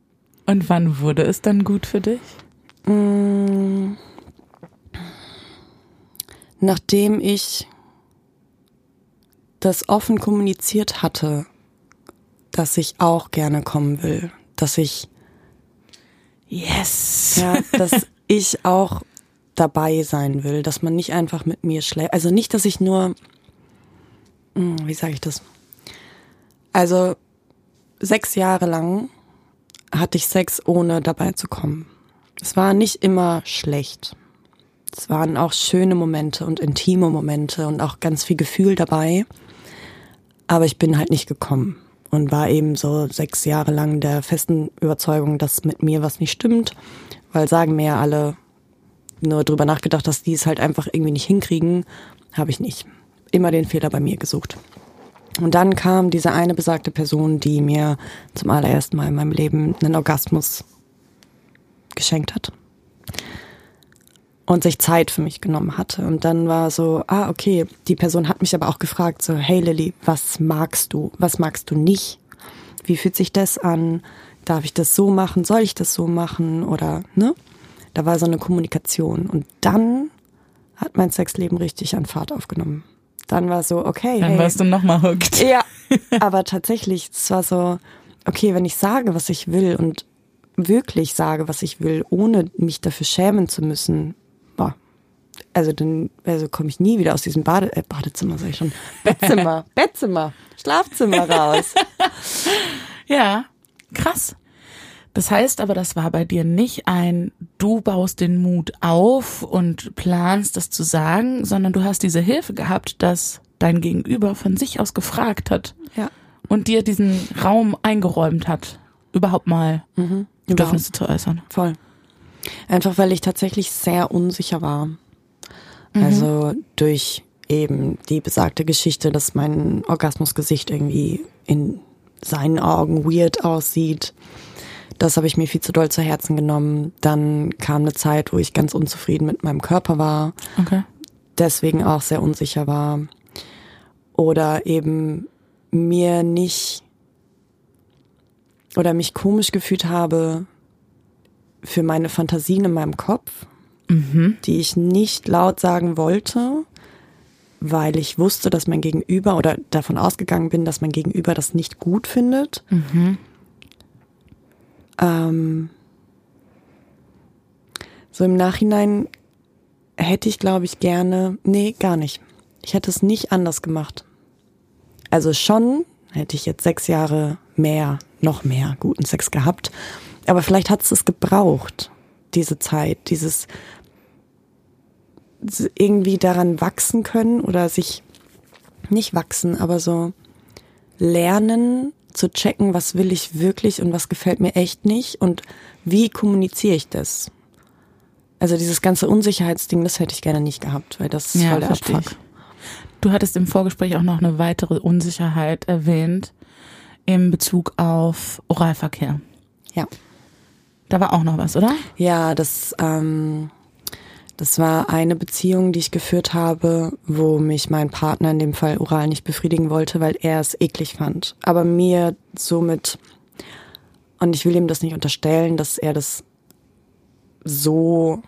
Und wann wurde es dann gut für dich? Mm. Nachdem ich das offen kommuniziert hatte, dass ich auch gerne kommen will, dass ich yes, ja, dass ich auch dabei sein will, dass man nicht einfach mit mir schläft. Also nicht, dass ich nur hm, wie sage ich das? Also sechs Jahre lang hatte ich Sex, ohne dabei zu kommen. Es war nicht immer schlecht. Es waren auch schöne Momente und intime Momente und auch ganz viel Gefühl dabei. Aber ich bin halt nicht gekommen und war eben so sechs Jahre lang der festen Überzeugung, dass mit mir was nicht stimmt, weil sagen mir ja alle nur drüber nachgedacht, dass die es halt einfach irgendwie nicht hinkriegen, habe ich nicht immer den Fehler bei mir gesucht. Und dann kam diese eine besagte Person, die mir zum allerersten Mal in meinem Leben einen Orgasmus geschenkt hat. Und sich Zeit für mich genommen hatte. Und dann war so, ah, okay, die Person hat mich aber auch gefragt, so, hey Lilly, was magst du? Was magst du nicht? Wie fühlt sich das an? Darf ich das so machen? Soll ich das so machen? Oder, ne? Da war so eine Kommunikation. Und dann hat mein Sexleben richtig an Fahrt aufgenommen dann war so, okay. Dann hey. warst du nochmal hooked. Ja, aber tatsächlich, es war so, okay, wenn ich sage, was ich will und wirklich sage, was ich will, ohne mich dafür schämen zu müssen, also dann also komme ich nie wieder aus diesem Bade, äh, Badezimmer, sag ich schon, Bettzimmer, Bettzimmer, Schlafzimmer raus. ja, krass. Das heißt aber, das war bei dir nicht ein, du baust den Mut auf und planst das zu sagen, sondern du hast diese Hilfe gehabt, dass dein Gegenüber von sich aus gefragt hat ja. und dir diesen Raum eingeräumt hat, überhaupt mal mhm, Bedürfnisse zu äußern. Voll. Einfach weil ich tatsächlich sehr unsicher war. Mhm. Also durch eben die besagte Geschichte, dass mein Orgasmusgesicht irgendwie in seinen Augen weird aussieht das habe ich mir viel zu doll zu Herzen genommen. Dann kam eine Zeit, wo ich ganz unzufrieden mit meinem Körper war. Okay. Deswegen auch sehr unsicher war. Oder eben mir nicht oder mich komisch gefühlt habe für meine Fantasien in meinem Kopf, mhm. die ich nicht laut sagen wollte, weil ich wusste, dass mein Gegenüber oder davon ausgegangen bin, dass mein Gegenüber das nicht gut findet. Mhm. Ähm, so im Nachhinein hätte ich, glaube ich, gerne, nee, gar nicht. Ich hätte es nicht anders gemacht. Also schon hätte ich jetzt sechs Jahre mehr, noch mehr guten Sex gehabt. Aber vielleicht hat es es gebraucht, diese Zeit, dieses irgendwie daran wachsen können oder sich nicht wachsen, aber so lernen, zu checken, was will ich wirklich und was gefällt mir echt nicht und wie kommuniziere ich das. Also dieses ganze Unsicherheitsding, das hätte ich gerne nicht gehabt, weil das ist ja, voll der Abfuck. Ich. Du hattest im Vorgespräch auch noch eine weitere Unsicherheit erwähnt in Bezug auf Oralverkehr. Ja. Da war auch noch was, oder? Ja, das ähm, das war eine Beziehung, die ich geführt habe, wo mich mein Partner in dem Fall oral nicht befriedigen wollte, weil er es eklig fand. Aber mir somit, und ich will ihm das nicht unterstellen, dass er das so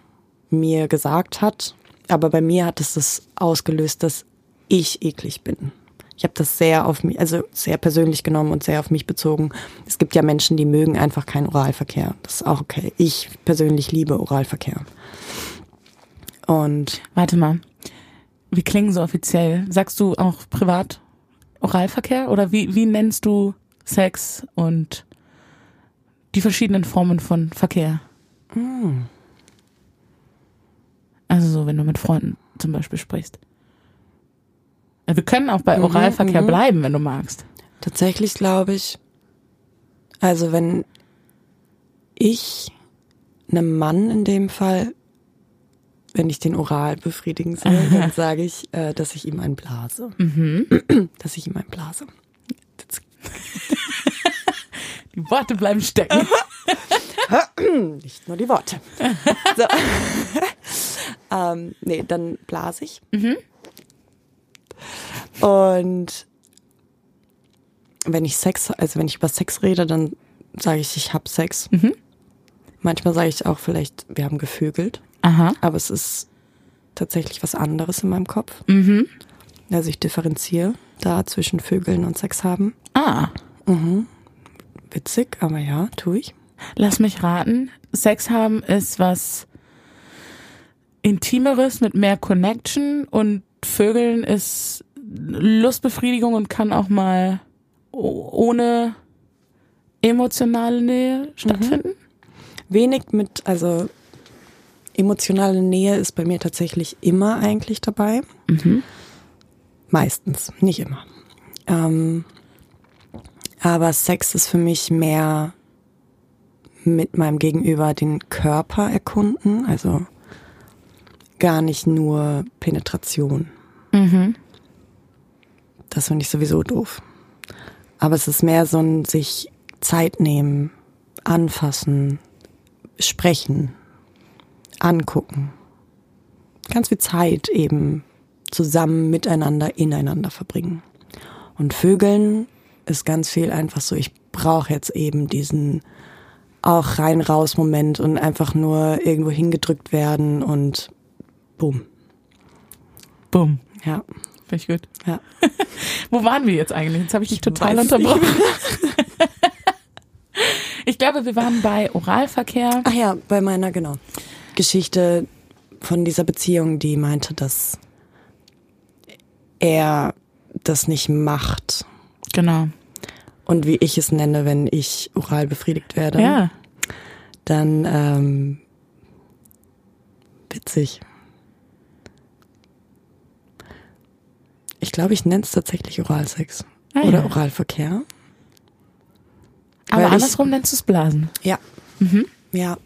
mir gesagt hat. Aber bei mir hat es das ausgelöst, dass ich eklig bin. Ich habe das sehr auf mich, also sehr persönlich genommen und sehr auf mich bezogen. Es gibt ja Menschen, die mögen einfach keinen Oralverkehr. Das ist auch okay. Ich persönlich liebe Oralverkehr. Und Warte mal. Wie klingen so offiziell? Sagst du auch privat Oralverkehr? Oder wie, wie nennst du Sex und die verschiedenen Formen von Verkehr? Also so, wenn du mit Freunden zum Beispiel sprichst. Wir können auch bei Oralverkehr bleiben, wenn du magst. tatsächlich glaube ich, also wenn ich einem Mann in dem Fall, wenn ich den oral befriedigen soll, dann sage ich, äh, dass ich ihm einen blase. Dass ich ihm einen blase. Das Die Worte bleiben stecken. Nicht nur die Worte. So. ähm, nee, dann blase ich. Und wenn ich Sex, also wenn ich über Sex rede, dann sage ich, ich hab Sex. Manchmal sage ich auch vielleicht, wir haben gefügelt. Aha. Aber es ist tatsächlich was anderes in meinem Kopf. Mhm. Also ich differenziere da zwischen Vögeln und Sex haben. Ah, Witzig, aber ja, tue ich. lass mich raten. Sex haben ist was Intimeres mit mehr Connection und Vögeln ist Lustbefriedigung und kann auch mal ohne emotionale Nähe stattfinden. Wenig mit, also emotionale Nähe ist bei mir tatsächlich immer eigentlich dabei. Meistens, nicht immer. Ähm, aber Sex ist für mich mehr mit meinem Gegenüber den Körper erkunden, also gar nicht nur Penetration. Das finde ich sowieso doof. Aber es ist mehr so ein sich Zeit nehmen, anfassen, sprechen, angucken. Ganz viel Zeit eben zusammen miteinander, ineinander verbringen. Und Vögeln ist ganz viel einfach so, ich brauche jetzt eben diesen auch rein raus Moment und einfach nur irgendwo hingedrückt werden und bumm. Bumm. Ja, Finde ich gut. ja. Wo waren wir jetzt eigentlich? Jetzt habe ich dich total weiß unterbrochen. Ich glaube, wir waren bei Oralverkehr. Ach ja, bei meiner, genau. Geschichte von dieser Beziehung, die meinte, dass er das nicht macht. Genau. Und wie ich es nenne, wenn ich oral befriedigt werde, Ja. dann ähm, witzig. Ich glaube, ich nenne es tatsächlich Oralsex. Ah, Oder ja. Oralverkehr. Aber Weil ich- andersrum nennst du es Blasen. Ja. Ja.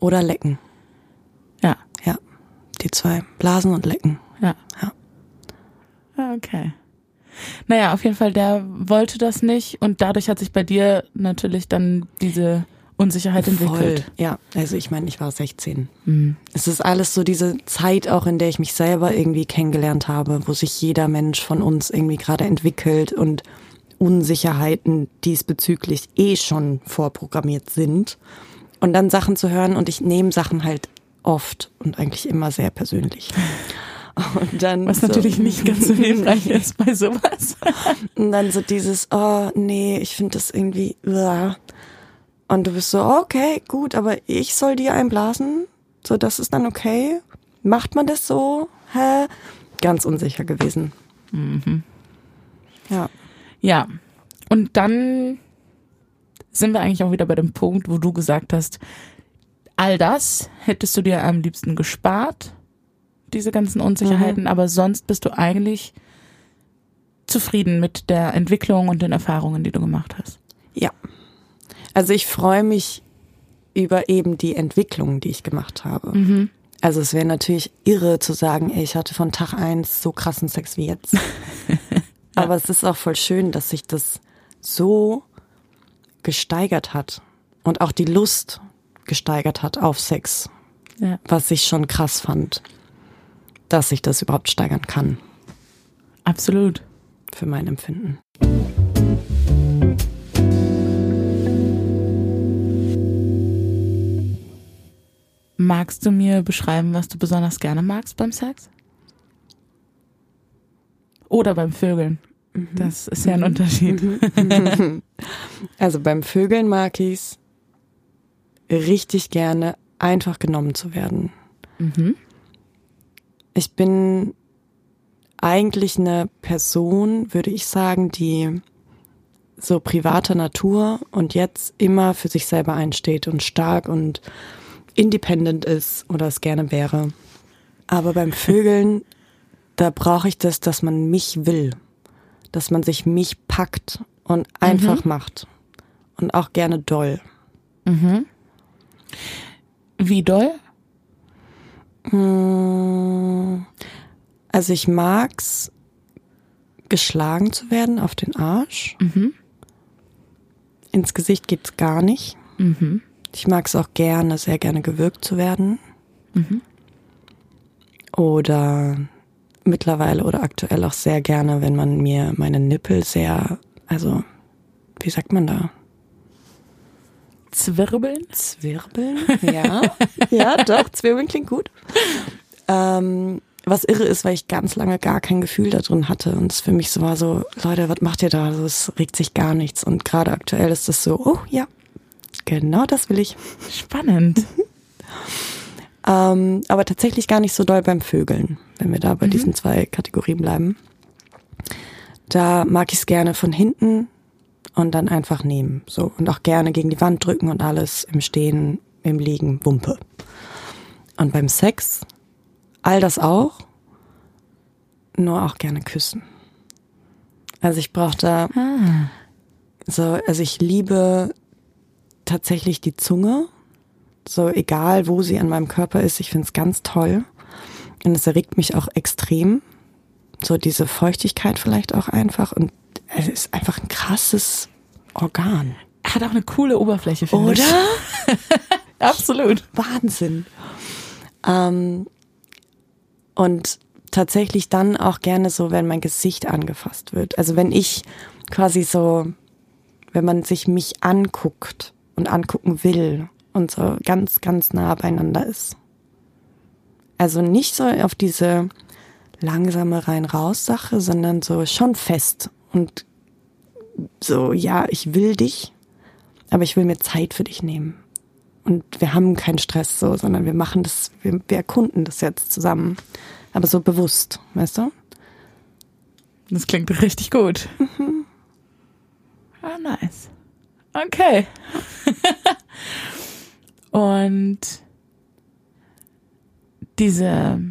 Oder lecken. Ja. Ja. Die zwei. Blasen und lecken. Ja. Ja. Ah, Okay. Naja, auf jeden Fall, der wollte das nicht und dadurch hat sich bei dir natürlich dann diese Unsicherheit entwickelt. Voll. Ja, also ich meine, ich war 16. Es ist alles so diese Zeit auch, in der ich mich selber irgendwie kennengelernt habe, wo sich jeder Mensch von uns irgendwie gerade entwickelt und Unsicherheiten diesbezüglich eh schon vorprogrammiert sind. Und dann Sachen zu hören und ich nehme Sachen halt oft und eigentlich immer sehr persönlich. Und dann Was so, natürlich nicht ganz so hilfreich ist bei sowas. Und dann so dieses, oh nee, ich finde das irgendwie, uah. und du bist so, okay, gut, aber ich soll dir einblasen, so das ist dann okay. Macht man das so? Hä? Ganz unsicher gewesen. Ja. Ja. Und dann sind wir eigentlich auch wieder bei dem Punkt, wo du gesagt hast, all das hättest du dir am liebsten gespart, diese ganzen Unsicherheiten, aber sonst bist du eigentlich zufrieden mit der Entwicklung und den Erfahrungen, die du gemacht hast. Ja. Also ich freue mich über eben die Entwicklung, die ich gemacht habe. Also es wäre natürlich irre zu sagen, ey, ich hatte von Tag eins so krassen Sex wie jetzt. Aber es ist auch voll schön, dass sich das so gesteigert hat und auch die Lust gesteigert hat auf Sex, Ja. was ich schon krass fand, dass sich das überhaupt steigern kann Absolut. für mein Empfinden. Magst du mir beschreiben, was du besonders gerne magst beim Sex? Oder beim Vögeln? Das ist ja ein Unterschied. Also beim Vögeln mag ich's richtig gerne, einfach genommen zu werden. Mhm. Ich bin eigentlich eine Person, würde ich sagen, die so privater Natur und jetzt immer für sich selber einsteht und stark und independent ist oder es gerne wäre. Aber beim Vögeln, da brauche ich das, dass man mich will, dass man sich mich packt und einfach macht und auch gerne doll. Wie doll? Mm, Also ich mag's, geschlagen zu werden auf den Arsch. Ins Gesicht geht's gar nicht. Ich mag's auch gerne, sehr gerne gewürgt zu werden. Oder mittlerweile oder aktuell auch sehr gerne, wenn man mir meine Nippel sehr, also wie sagt man da? Zwirbeln? Zwirbeln? Ja. ja, doch, Zwirbeln klingt gut. Ähm, was irre ist, weil ich ganz lange gar kein Gefühl da drin hatte und es für mich so war so, Leute, was macht ihr da? Also es regt sich gar nichts und gerade aktuell ist es so, oh ja, genau das will ich. Spannend. Ähm, aber tatsächlich gar nicht so doll beim Vögeln, wenn wir da bei diesen zwei Kategorien bleiben. Da mag ich es gerne von hinten und dann einfach nehmen. So. Und auch gerne gegen die Wand drücken und alles im Stehen, im Liegen, Wumpe. Und beim Sex, all das auch, nur auch gerne küssen. Also ich brauche da so, also ich liebe tatsächlich die Zunge. So egal, wo sie an meinem Körper ist, ich finde es ganz toll. Und es erregt mich auch extrem. So diese Feuchtigkeit vielleicht auch einfach. Und es ist einfach ein krasses Organ. Hat auch eine coole Oberfläche, finde ich. Absolut. Wahnsinn. Ähm, und tatsächlich dann auch gerne so, wenn mein Gesicht angefasst wird. Also wenn ich quasi so, wenn man sich mich anguckt und angucken will und so ganz, ganz nah beieinander ist. Also nicht so auf diese langsame rein-raus-Sache, sondern so schon fest und so, ja, ich will dich, aber ich will mir Zeit für dich nehmen. Und wir haben keinen Stress so, sondern wir machen das, wir, wir erkunden das jetzt zusammen. Aber so bewusst, weißt du? Das klingt richtig gut. Ah, nice. Okay. Und diese,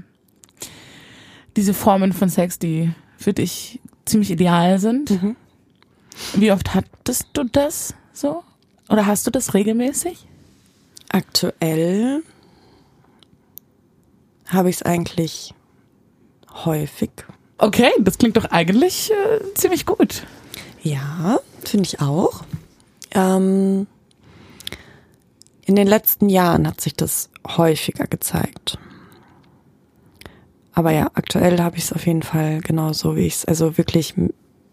diese Formen von Sex, die für dich ziemlich ideal sind. Wie oft hattest du das so? Oder hast du das regelmäßig? Aktuell habe ich es eigentlich häufig. Okay, das klingt doch eigentlich äh, ziemlich gut. Ja, finde ich auch. Ähm, in den letzten Jahren hat sich das häufiger gezeigt. Aber ja, aktuell habe ich es auf jeden Fall genauso, wie ich es, also wirklich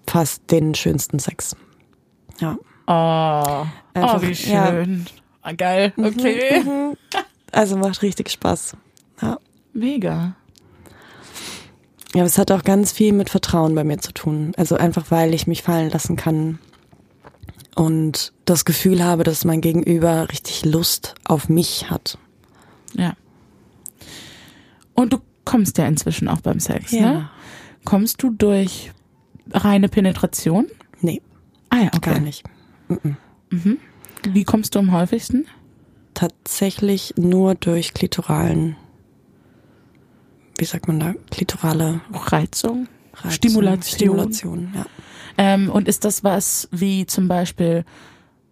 fast den schönsten Sex. Ja. Oh, Einfach, oh wie ja. schön. Ah, geil, okay. Also macht richtig Spaß. Ja. Mega. Ja, aber es hat auch ganz viel mit Vertrauen bei mir zu tun. Also einfach, weil ich mich fallen lassen kann und das Gefühl habe, dass mein Gegenüber richtig Lust auf mich hat. Ja. Und du kommst ja inzwischen auch beim Sex, Ja. ne? Kommst du durch reine Penetration? Nee, Ah ja, okay. gar nicht. Wie kommst du am häufigsten? Tatsächlich nur durch klitoralen, wie sagt man da, klitorale Reizung? Reizung, Stimulation. Stimulation, ja. Ähm, und ist das was wie zum Beispiel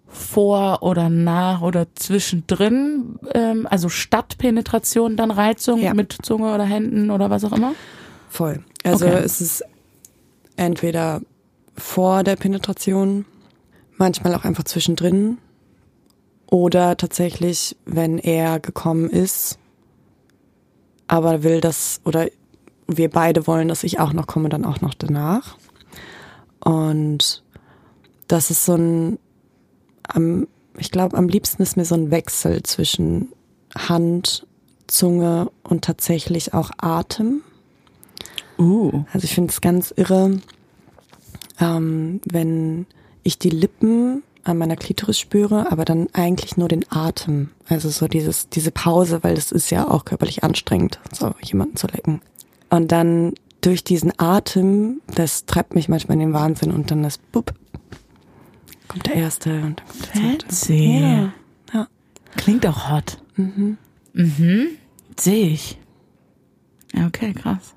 vor oder nach oder zwischendrin, ähm, also statt Penetration dann Reizung Ja. mit Zunge oder Händen oder was auch immer? Voll. Also Okay. es ist entweder vor der Penetration, manchmal auch einfach zwischendrin oder tatsächlich, wenn er gekommen ist, aber will das oder wir beide wollen, dass ich auch noch komme, dann auch noch danach. Und das ist so ein, am, ich glaube, am liebsten ist mir so ein Wechsel zwischen Hand Zunge und tatsächlich auch Atem. Uh. Also ich finde es ganz irre, ähm, wenn ich die Lippen an meiner Klitoris spüre, aber dann eigentlich nur den Atem. Also so dieses, diese Pause, weil das ist ja auch körperlich anstrengend, so jemanden zu lecken. Und dann durch diesen Atem, das treibt mich manchmal in den Wahnsinn und dann das Bup, kommt der erste und dann kommt der zweite. Fancy. Ja, ja. Klingt auch hot. Mhm. Mhm. Sehe ich. Okay, krass.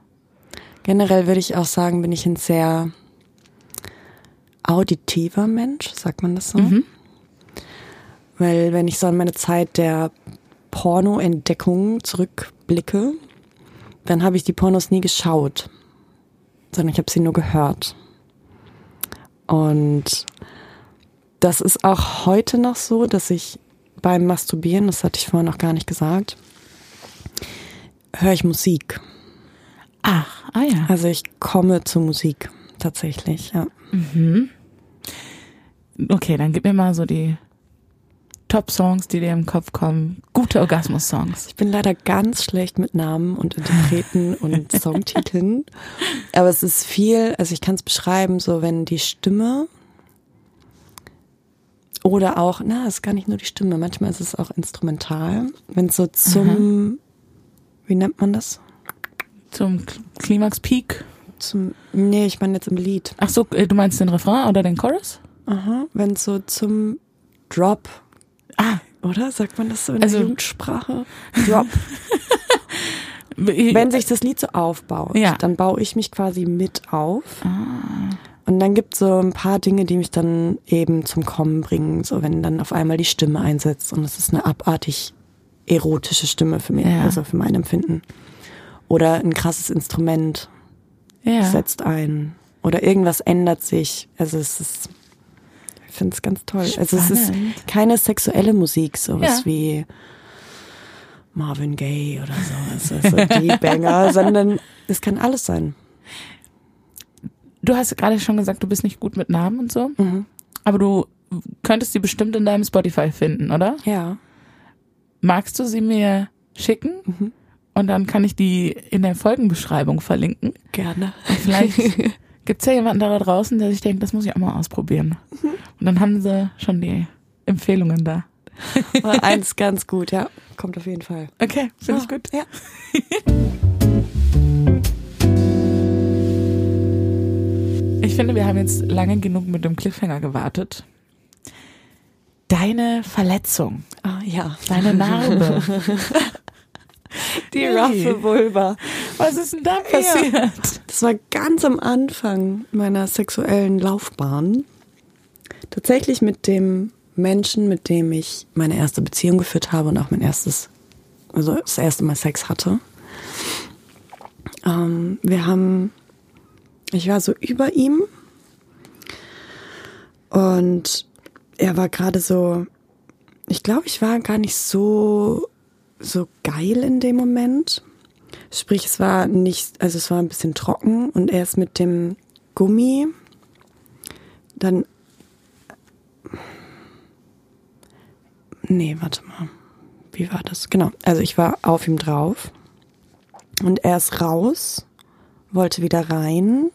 Generell würde ich auch sagen, bin ich ein sehr auditiver Mensch, sagt man das so? Weil wenn ich so an meine Zeit der Porno-Entdeckung zurückblicke, dann habe ich die Pornos nie geschaut, sondern ich habe sie nur gehört. Und das ist auch heute noch so, dass ich beim Masturbieren, das hatte ich vorhin noch gar nicht gesagt, höre ich Musik. Ach, ah ja. Also ich komme zu Musik tatsächlich, ja. Okay, dann gib mir mal so die Top-Songs, die dir im Kopf kommen. Gute Orgasmus-Songs. Ich bin leider ganz schlecht mit Namen und Interpreten und Songtiteln. Aber es ist viel, also ich kann es beschreiben, so wenn die Stimme oder auch, na, es ist gar nicht nur die Stimme, manchmal ist es auch instrumental. Wenn es so zum, wie nennt man das? Zum K- Climax Peak. Zum, nee, ich meine jetzt im Lied. Ach so, äh, du meinst den Refrain oder den Chorus? Aha, wenn es so zum Drop, Ah, oder? Sagt man das so in Also- der Jugendsprache? Drop. wenn sich das Lied so aufbaut, Ja. dann baue ich mich quasi mit auf. Und dann gibt es so ein paar Dinge, die mich dann eben zum Kommen bringen. So wenn dann auf einmal die Stimme einsetzt und es ist eine abartig erotische Stimme für mich, Ja. also für mein Empfinden. Oder ein krasses Instrument ja. setzt ein. Oder irgendwas ändert sich. Also es ist, finde es ganz toll. Also es ist Spannend. keine sexuelle Musik, sowas Ja. wie Marvin Gaye oder so, also so die Banger, sondern es kann alles sein. Du hast gerade schon gesagt, du bist nicht gut mit Namen und so. Mhm. Aber du könntest die bestimmt in deinem Spotify finden, oder? Ja. Magst du sie mir schicken? Mhm. Und dann kann ich die in der Folgenbeschreibung verlinken. Gerne. Und vielleicht gibt's ja jemanden da draußen, der sich denkt, das muss ich auch mal ausprobieren. Mhm. Und dann haben sie schon die Empfehlungen da. War eins ganz gut, ja. Kommt auf jeden Fall. Okay, finde ich Ah, gut. Ja. Ich finde, wir haben jetzt lange genug mit dem Cliffhanger gewartet. Deine Verletzung, Ah, ja. deine Narbe. Die Hey. roughe Vulva. Was ist denn da passiert? Das war ganz am Anfang meiner sexuellen Laufbahn. Tatsächlich mit dem Menschen, mit dem ich meine erste Beziehung geführt habe und auch mein erstes, also das erste Mal Sex hatte. Ähm, wir haben, ich war so über ihm und er war gerade so, ich glaube, ich war gar nicht so, so geil in dem Moment. Sprich, es war nicht, also es war ein bisschen trocken und er ist mit dem Gummi dann. Nee, warte mal. Wie war das? Genau. Also ich war auf ihm drauf und er ist raus, wollte wieder rein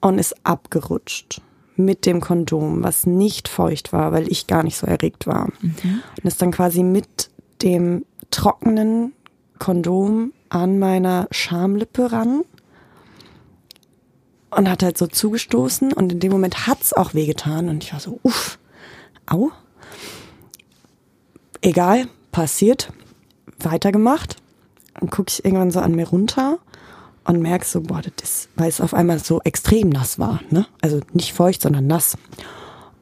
und ist abgerutscht mit dem Kondom, was nicht feucht war, weil ich gar nicht so erregt war. Und ist dann quasi mit dem trockenen Kondom an meiner Schamlippe ran und hat halt so zugestoßen und in dem Moment hat's auch wehgetan und ich war so, uff, au. Egal, passiert, weitergemacht. Dann gucke ich irgendwann so an mir runter und merke so, boah, das ist, weil es auf einmal so extrem nass war, ne? Also nicht feucht, sondern nass.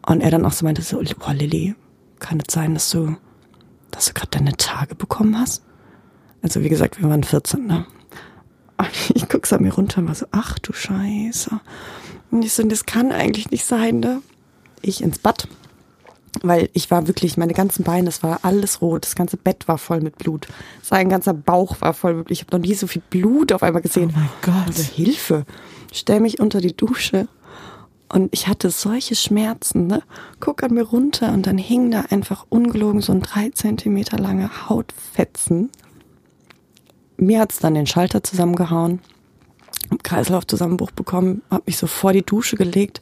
Und er dann auch so meinte so, boah, Lilly, kann es sein, dass du, dass du gerade deine Tage bekommen hast? Also wie gesagt, wir waren 14, ne? Ich guck so an mir runter und war so, ach du Scheiße. Und ich so, das kann eigentlich nicht sein, ne? Ich ins Bad. Weil ich war wirklich, meine ganzen Beine, das war alles rot, das ganze Bett war voll mit Blut. Sein ganzer Bauch war voll mit Blut. Ich habe noch nie so viel Blut auf einmal gesehen. Oh mein Gott. Also Hilfe. Stell mich unter die Dusche Und ich hatte solche Schmerzen, ne? Guck an mir runter und dann hing da einfach ungelogen so ein drei Zentimeter langer Hautfetzen. Mir hat's dann den Schalter zusammengehauen. Kreislaufzusammenbruch bekommen, habe mich so vor die Dusche gelegt.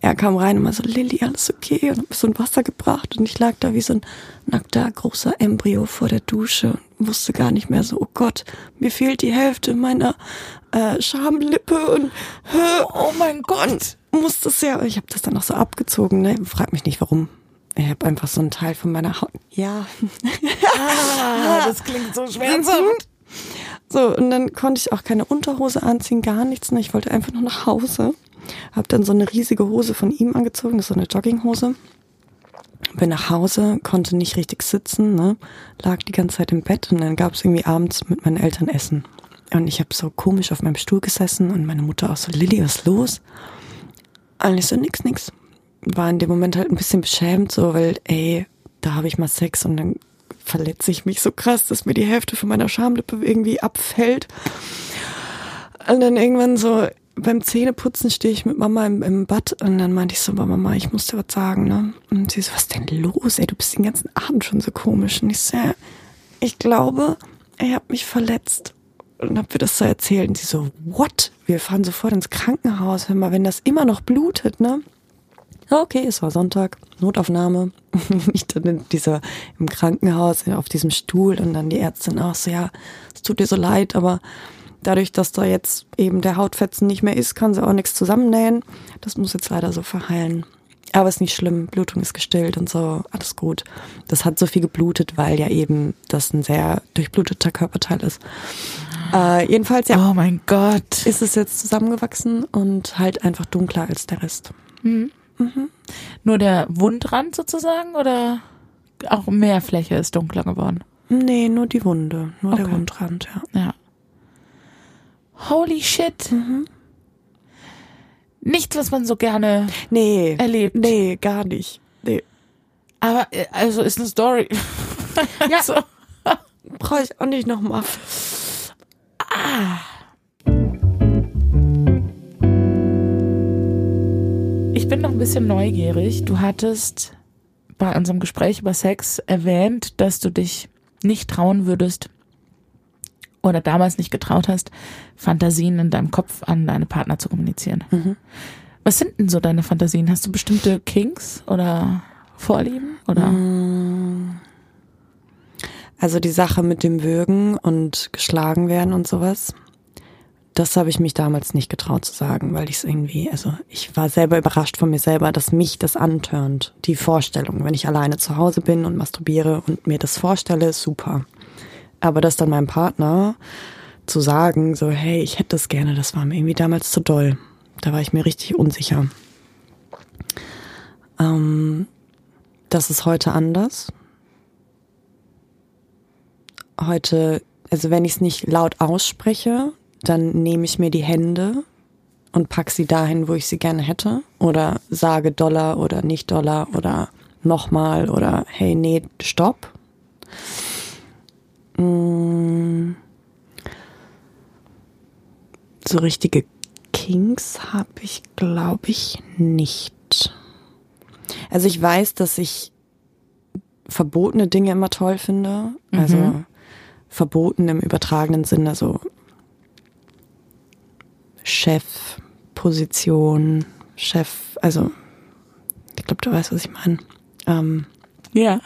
Er kam rein und war so, Lilly, alles okay? Und hab so ein Wasser gebracht und ich lag da wie so ein nackter, großer Embryo vor der Dusche und wusste gar nicht mehr so, oh Gott, mir fehlt die Hälfte meiner äh, Schamlippe und äh, Oh mein Gott. Musste es ja, ich habe das dann auch so abgezogen, ne? Frag mich nicht warum. Ich habe einfach so einen Teil von meiner Haut. Ja. Ah, das klingt so schmerzhaft. So, und dann konnte ich auch keine Unterhose anziehen, gar nichts. Ne? Ich wollte einfach nur nach Hause. Hab dann so eine riesige Hose von ihm angezogen, das ist so eine Jogginghose. Bin nach Hause, konnte nicht richtig sitzen, ne? lag die ganze Zeit im Bett und dann gab es irgendwie abends mit meinen Eltern Essen. Und ich habe so komisch auf meinem Stuhl gesessen und meine Mutter auch so, Lilly, was ist los? Und ich so, nix, nix. War in dem Moment halt ein bisschen beschämt, so, weil, ey, da habe ich mal Sex und dann verletze ich mich so krass, dass mir die Hälfte von meiner Schamlippe irgendwie abfällt. Und dann irgendwann so beim Zähneputzen stehe ich mit Mama im, im Bad und dann meinte ich so, "Aber Mama, ich muss dir was sagen, ne? Und sie so, was denn los, ey, du bist den ganzen Abend schon so komisch. Und ich so, ich glaube, er hat mich verletzt. Und hab mir das so erzählt. Und sie so, what? Wir fahren sofort ins Krankenhaus. Hör mal, wenn das immer noch blutet, ne? Okay, es war Sonntag, Notaufnahme. ich dann in dieser, im Krankenhaus auf diesem Stuhl und dann die Ärztin auch so, ja, es tut dir so leid, aber dadurch, dass da jetzt eben der Hautfetzen nicht mehr ist, kann sie auch nichts zusammennähen. Das muss jetzt leider so verheilen. Aber ist nicht schlimm, Blutung ist gestillt und so, alles gut. Das hat so viel geblutet, weil ja eben das ein sehr durchbluteter Körperteil ist. Äh, jedenfalls, ja, Oh mein Gott. ist es jetzt zusammengewachsen und halt einfach dunkler als der Rest. Nur der Wundrand sozusagen oder auch mehr Fläche ist dunkler geworden? Nee, nur die Wunde, nur der Okay. Wundrand, ja. Ja. Holy shit. Nichts, was man so gerne Nee, erlebt. nee, gar nicht. Nee. Aber äh, also ist eine Story. Ja. so. Brauche ich auch nicht nochmal. Ich bin noch ein bisschen neugierig. Du hattest bei unserem Gespräch über Sex erwähnt, dass du dich nicht trauen würdest oder damals nicht getraut hast, Fantasien in deinem Kopf an deine Partner zu kommunizieren. Was sind denn so deine Fantasien? Hast du bestimmte Kinks oder Vorlieben oder? Also die Sache mit dem Würgen und geschlagen werden und sowas, das habe ich mich damals nicht getraut zu sagen, weil ich es irgendwie, also ich war selber überrascht von mir selber, dass mich das antörnt. Die Vorstellung, wenn ich alleine zu Hause bin und masturbiere und mir das vorstelle, ist super. Aber das dann meinem Partner zu sagen, so hey, ich hätte das gerne, das war mir irgendwie damals zu doll. Da war ich mir richtig unsicher. Ähm, das ist heute anders heute, also wenn ich es nicht laut ausspreche, dann nehme ich mir die Hände und pack sie dahin, wo ich sie gerne hätte. Oder sage Dollar oder nicht Dollar oder nochmal oder hey, nee, stopp. Mm. So richtige Kings habe ich, glaube ich, nicht. Also ich weiß, dass ich verbotene Dinge immer toll finde. Also verboten im übertragenen Sinne, so Chefposition, Chef, also ich glaube, du weißt, was ich meine. Ähm, Ja.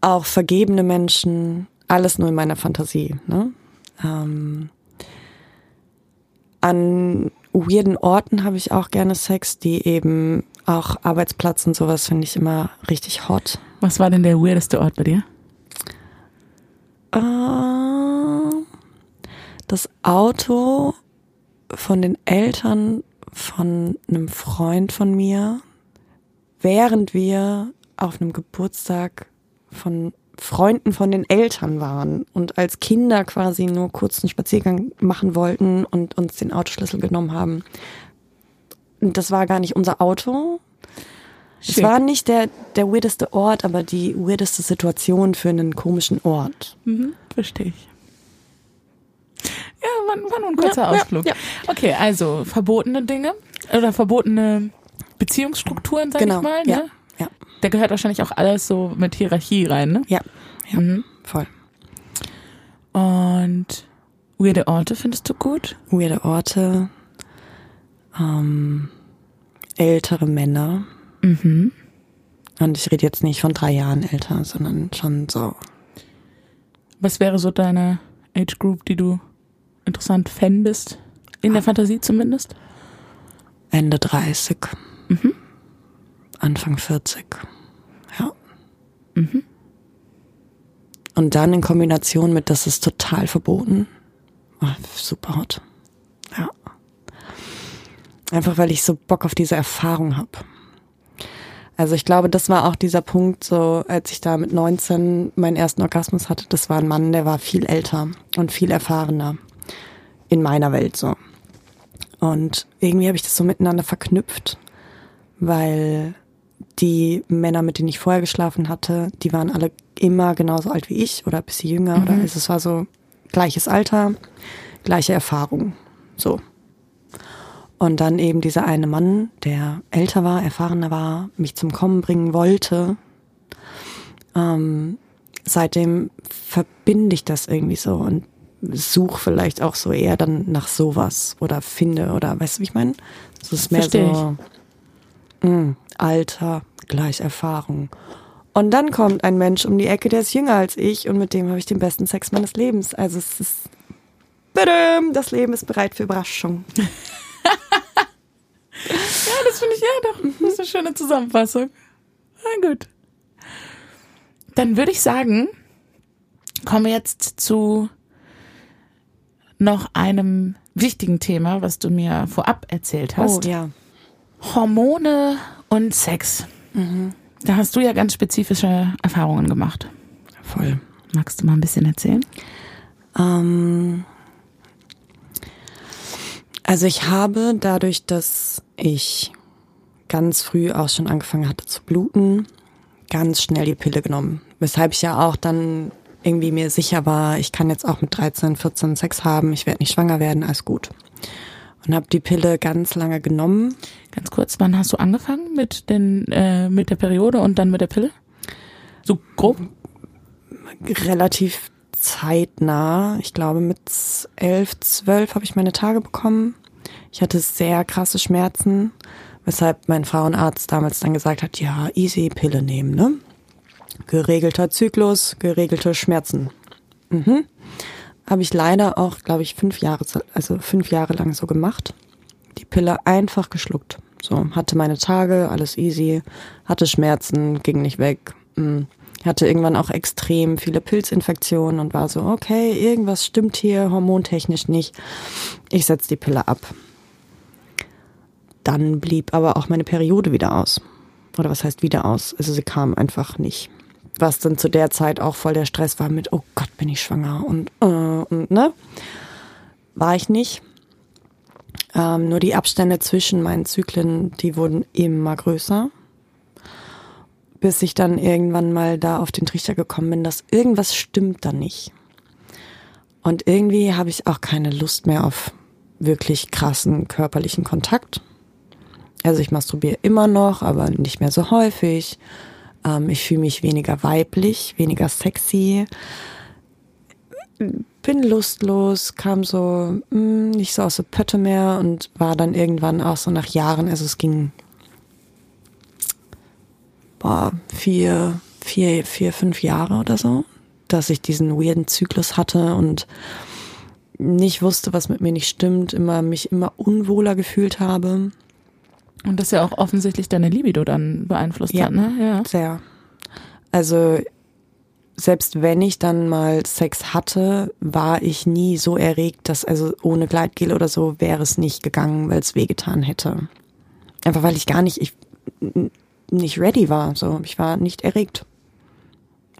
auch vergebene Menschen, alles nur in meiner Fantasie. Ne? Ähm, an weirden Orten habe ich auch gerne Sex, die eben auch Arbeitsplatz und sowas finde ich immer richtig hot. Was war denn der weirdeste Ort bei dir? Äh, das Auto von den Eltern von einem Freund von mir, während wir auf einem Geburtstag von Freunden von den Eltern waren und als Kinder quasi nur kurz einen Spaziergang machen wollten und uns den Autoschlüssel genommen haben. Das war gar nicht unser Auto. Es Schick. war nicht der, der weirdeste Ort, aber die weirdeste Situation für einen komischen Ort. Mhm, verstehe ich. Ja, war, war nur ein kurzer Ja, ja, Ausflug. ja. Okay, also verbotene Dinge oder verbotene Beziehungsstrukturen, sag Genau. ich mal. ja, Ne? ja, Da gehört wahrscheinlich auch alles so mit Hierarchie rein, ne? ja, ja, Mhm. voll. Und weirde Orte findest du gut? Weirde Orte, ähm, ältere Männer. Mhm. Und ich rede jetzt nicht von drei Jahren älter, sondern schon so Was wäre so deine Age Group, die du interessant fändest? In der Fantasie zumindest? Ende 30, Mhm. Anfang 40. Ja. Mhm. Und dann in Kombination mit, das ist total verboten. Oh, super hot. Ja. Einfach weil ich so Bock auf diese Erfahrung habe. Also ich glaube, das war auch dieser Punkt, so als ich da mit 19 meinen ersten Orgasmus hatte, das war ein Mann, der war viel älter und viel erfahrener in meiner Welt so. Und irgendwie habe ich das so miteinander verknüpft, weil die Männer, mit denen ich vorher geschlafen hatte, die waren alle immer genauso alt wie ich oder ein bisschen jünger oder also es war so gleiches Alter, gleiche Erfahrung. So. Und dann eben dieser eine Mann, der älter war, erfahrener war, mich zum Kommen bringen wollte. Ähm, seitdem verbinde ich das irgendwie so und suche vielleicht auch so eher dann nach sowas oder finde oder weißt du, wie ich meine? Es ist mehr Versteh so mh, Alter, gleich Erfahrung. Und dann kommt ein Mensch um die Ecke, der ist jünger als ich und mit dem habe ich den besten Sex meines Lebens. Also es ist Badum, das Leben ist bereit für Überraschung. Ja, das finde ich ja doch. Das ist eine schöne Zusammenfassung. Na gut. Dann würde ich sagen, kommen wir jetzt zu noch einem wichtigen Thema, was du mir vorab erzählt hast. Oh ja. Hormone und Sex. Da hast du ja ganz spezifische Erfahrungen gemacht. Voll. Magst du mal ein bisschen erzählen? Ähm, also ich habe dadurch, dass ich ganz früh auch schon angefangen hatte zu bluten, ganz schnell die Pille genommen. Weshalb ich ja auch dann irgendwie mir sicher war, ich kann jetzt auch mit 13, 14 Sex haben, ich werde nicht schwanger werden, alles gut. Und habe die Pille ganz lange genommen. Ganz kurz, wann hast du angefangen mit den äh, mit der Periode und dann mit der Pille? So grob? relativ zeitnah. Ich glaube, mit elf, zwölf habe ich meine Tage bekommen. Ich hatte sehr krasse Schmerzen, weshalb mein Frauenarzt damals dann gesagt hat, ja, easy Pille nehmen, ne? Geregelter Zyklus, geregelte Schmerzen. Mhm. Habe ich leider auch, glaube ich, fünf Jahre, also fünf Jahre lang so gemacht. Die Pille einfach geschluckt. So, hatte meine Tage, alles easy, hatte Schmerzen, ging nicht weg. Mm. Hatte irgendwann auch extrem viele Pilzinfektionen und war so, okay, irgendwas stimmt hier hormontechnisch nicht. Ich setz die Pille ab. Dann blieb aber auch meine Periode wieder aus. Oder was heißt wieder aus? Also sie kam einfach nicht. Was dann zu der Zeit auch voll der Stress war mit, oh Gott, bin ich schwanger und, äh, und ne? War ich nicht. Ähm, nur die Abstände zwischen meinen Zyklen, die wurden immer größer. Bis ich dann irgendwann mal da auf den Trichter gekommen bin, dass irgendwas stimmt da nicht. Und irgendwie habe ich auch keine Lust mehr auf wirklich krassen körperlichen Kontakt. Also ich masturbiere immer noch, aber nicht mehr so häufig. Ähm, ich fühle mich weniger weiblich, weniger sexy. Bin lustlos, kam so mh, nicht so aus der Pötte mehr und war dann irgendwann auch so nach Jahren, also es ging boah, vier, vier, vier, fünf Jahre oder so, dass ich diesen weirden Zyklus hatte und nicht wusste, was mit mir nicht stimmt, immer mich immer unwohler gefühlt habe. Und das ja auch offensichtlich deine Libido dann beeinflusst Ja. hat, ne? Ja. Sehr. Also selbst wenn ich dann mal Sex hatte, war ich nie so erregt, dass also ohne Gleitgel oder so wäre es nicht gegangen, weil es wehgetan hätte. Einfach weil ich gar nicht, ich nicht ready war. So, ich war nicht erregt.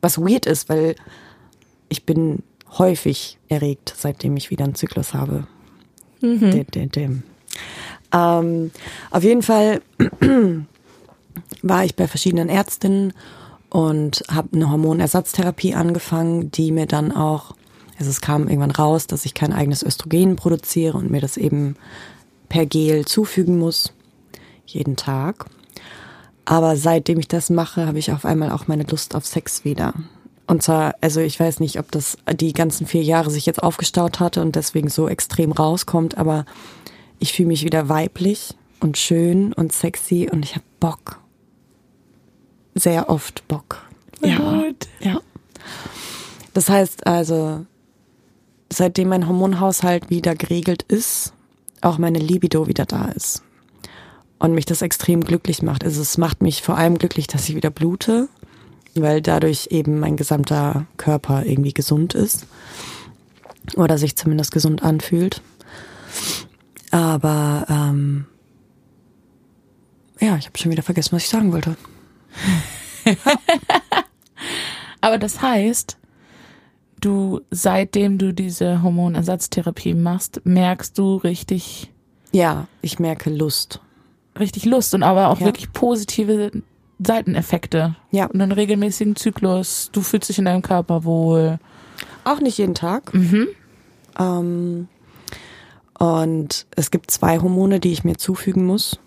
Was weird ist, weil ich bin häufig erregt, seitdem ich wieder einen Zyklus habe. Dim, dim, dim. Ähm, auf jeden Fall war ich bei verschiedenen Ärztinnen und habe eine Hormonersatztherapie angefangen, die mir dann auch Also es kam irgendwann raus, dass ich kein eigenes Östrogen produziere und mir das eben per Gel zufügen muss, jeden Tag. Aber seitdem ich das mache, habe ich auf einmal auch meine Lust auf Sex wieder. Und zwar, also ich weiß nicht, ob das die ganzen vier Jahre sich jetzt aufgestaut hatte und deswegen so extrem rauskommt, aber ich fühle mich wieder weiblich und schön und sexy und ich habe Bock. Sehr oft Bock. Ja. Gut. Ja. Das heißt also, seitdem mein Hormonhaushalt wieder geregelt ist, auch meine Libido wieder da ist. Und mich das extrem glücklich macht. Also es macht mich vor allem glücklich, dass ich wieder blute, weil dadurch eben mein gesamter Körper irgendwie gesund ist. Oder sich zumindest gesund anfühlt. Aber ähm, ja, ich habe schon wieder vergessen, was ich sagen wollte. Aber das heißt, du, seitdem du diese Hormonersatztherapie machst, merkst du richtig. Ja, ich merke Lust. Richtig Lust und aber auch ja. wirklich positive Seiteneffekte. Ja. Und einen regelmäßigen Zyklus. Du fühlst dich in deinem Körper wohl. Auch nicht jeden Tag. Mhm. Ähm, und es gibt zwei Hormone, die ich mir zufügen muss.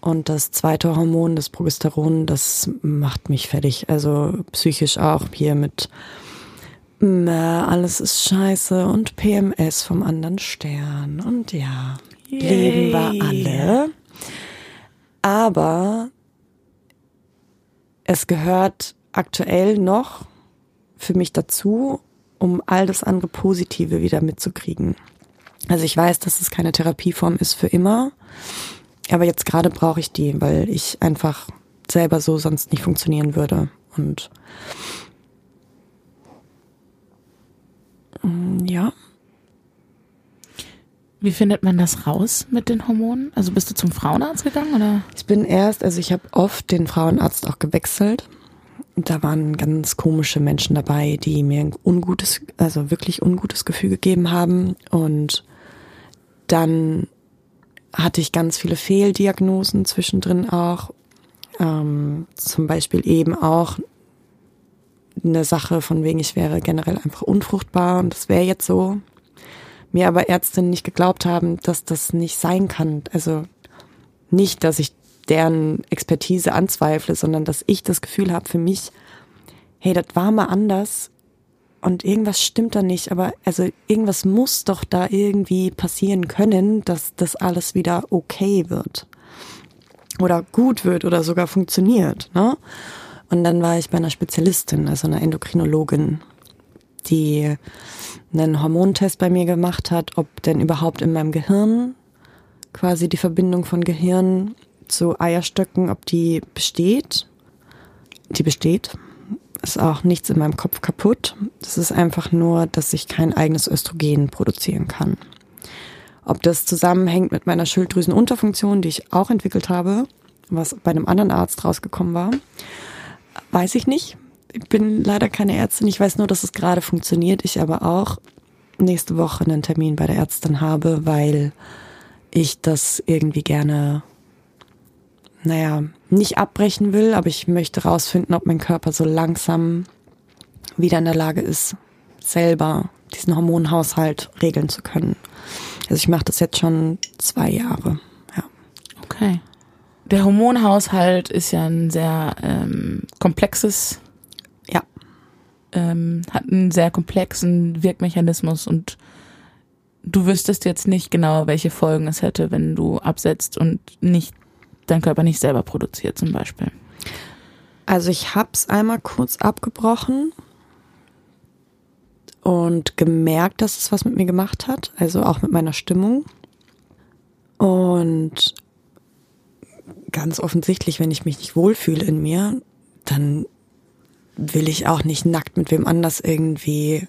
Und das zweite Hormon, das Progesteron, das macht mich fertig. Also psychisch auch hier mit na, alles ist scheiße und PMS vom anderen Stern. Und ja, Yay. leben wir alle. Aber es gehört aktuell noch für mich dazu, um all das andere Positive wieder mitzukriegen. Also ich weiß, dass es keine Therapieform ist für immer, aber jetzt gerade brauche ich die, weil ich einfach selber so sonst nicht funktionieren würde. Und Mm, ja. Wie findet man das raus mit den Hormonen? Also bist du zum Frauenarzt gegangen oder? Ich bin erst, also ich habe oft den Frauenarzt auch gewechselt. Da waren ganz komische Menschen dabei, die mir ein ungutes, also wirklich ungutes Gefühl gegeben haben. Und dann hatte ich ganz viele Fehldiagnosen zwischendrin auch. Ähm, zum Beispiel eben auch eine Sache von wegen, ich wäre generell einfach unfruchtbar und das wäre jetzt so. Mir aber Ärztinnen nicht geglaubt haben, dass das nicht sein kann. Also nicht, dass ich deren Expertise anzweifle, sondern dass ich das Gefühl habe für mich, hey, das war mal anders und irgendwas stimmt da nicht, aber also irgendwas muss doch da irgendwie passieren können, dass das alles wieder okay wird oder gut wird oder sogar funktioniert. Ne? Und dann war ich bei einer Spezialistin, also einer Endokrinologin, die einen Hormontest bei mir gemacht hat, ob denn überhaupt in meinem Gehirn quasi die Verbindung von Gehirn zu Eierstöcken, ob die besteht. Die besteht. Ist auch nichts in meinem Kopf kaputt. Das ist einfach nur, dass ich kein eigenes Östrogen produzieren kann. Ob das zusammenhängt mit meiner Schilddrüsenunterfunktion, die ich auch entwickelt habe, was bei einem anderen Arzt rausgekommen war, Weiß ich nicht. Ich bin leider keine Ärztin. Ich weiß nur, dass es gerade funktioniert. Ich aber auch nächste Woche einen Termin bei der Ärztin habe, weil ich das irgendwie gerne, naja, nicht abbrechen will, aber ich möchte rausfinden, ob mein Körper so langsam wieder in der Lage ist, selber diesen Hormonhaushalt regeln zu können. Also ich mache das jetzt schon zwei Jahre. Ja. Okay der Hormonhaushalt ist ja ein sehr ähm, komplexes, ja, ähm, hat einen sehr komplexen Wirkmechanismus und du wüsstest jetzt nicht genau, welche Folgen es hätte, wenn du absetzt und nicht dein Körper nicht selber produziert zum Beispiel. Also ich hab's einmal kurz abgebrochen und gemerkt, dass es was mit mir gemacht hat, also auch mit meiner Stimmung. Und ganz offensichtlich, wenn ich mich nicht wohlfühle in mir, dann will ich auch nicht nackt mit wem anders irgendwie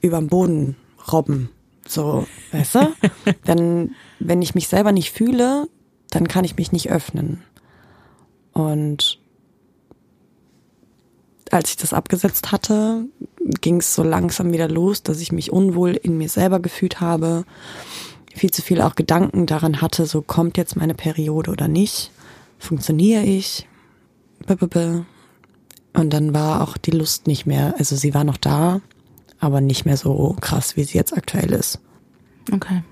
überm Boden robben. So, weißt du? dann, wenn ich mich selber nicht fühle, dann kann ich mich nicht öffnen. Und als ich das abgesetzt hatte, ging es so langsam wieder los, dass ich mich unwohl in mir selber gefühlt habe viel zu viel auch Gedanken daran hatte, so kommt jetzt meine Periode oder nicht, funktioniere ich, und dann war auch die Lust nicht mehr, also sie war noch da, aber nicht mehr so krass, wie sie jetzt aktuell ist. Okay.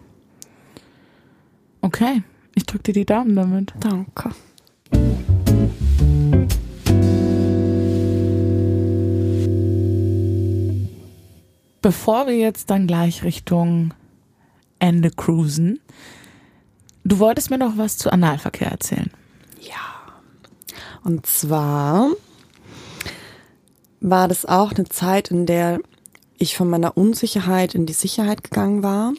Okay. Ich drück dir die Daumen damit. Danke. Bevor wir jetzt dann gleich Richtung Ende cruisen, du wolltest mir noch was zu Analverkehr erzählen. Ja. Und zwar war das auch eine Zeit, in der ich von meiner Unsicherheit in die Sicherheit gegangen war.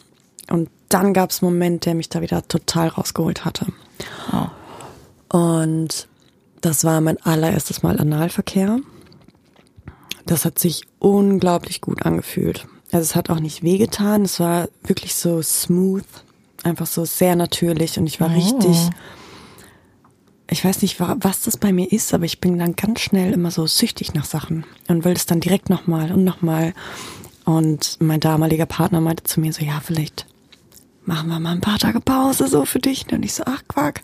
Und dann gab es einen Moment, der mich da wieder total rausgeholt hatte. Oh. Und das war mein allererstes Mal Analverkehr. Das hat sich unglaublich gut angefühlt. Also es hat auch nicht wehgetan, es war wirklich so smooth, einfach so sehr natürlich und ich war Oh. richtig, ich weiß nicht, wa- was das bei mir ist, aber ich bin dann ganz schnell immer so süchtig nach Sachen und will es dann direkt nochmal und nochmal. Und mein damaliger Partner meinte zu mir so, ja, vielleicht machen wir mal ein paar Tage Pause so für dich. Und ich so, ach Quark,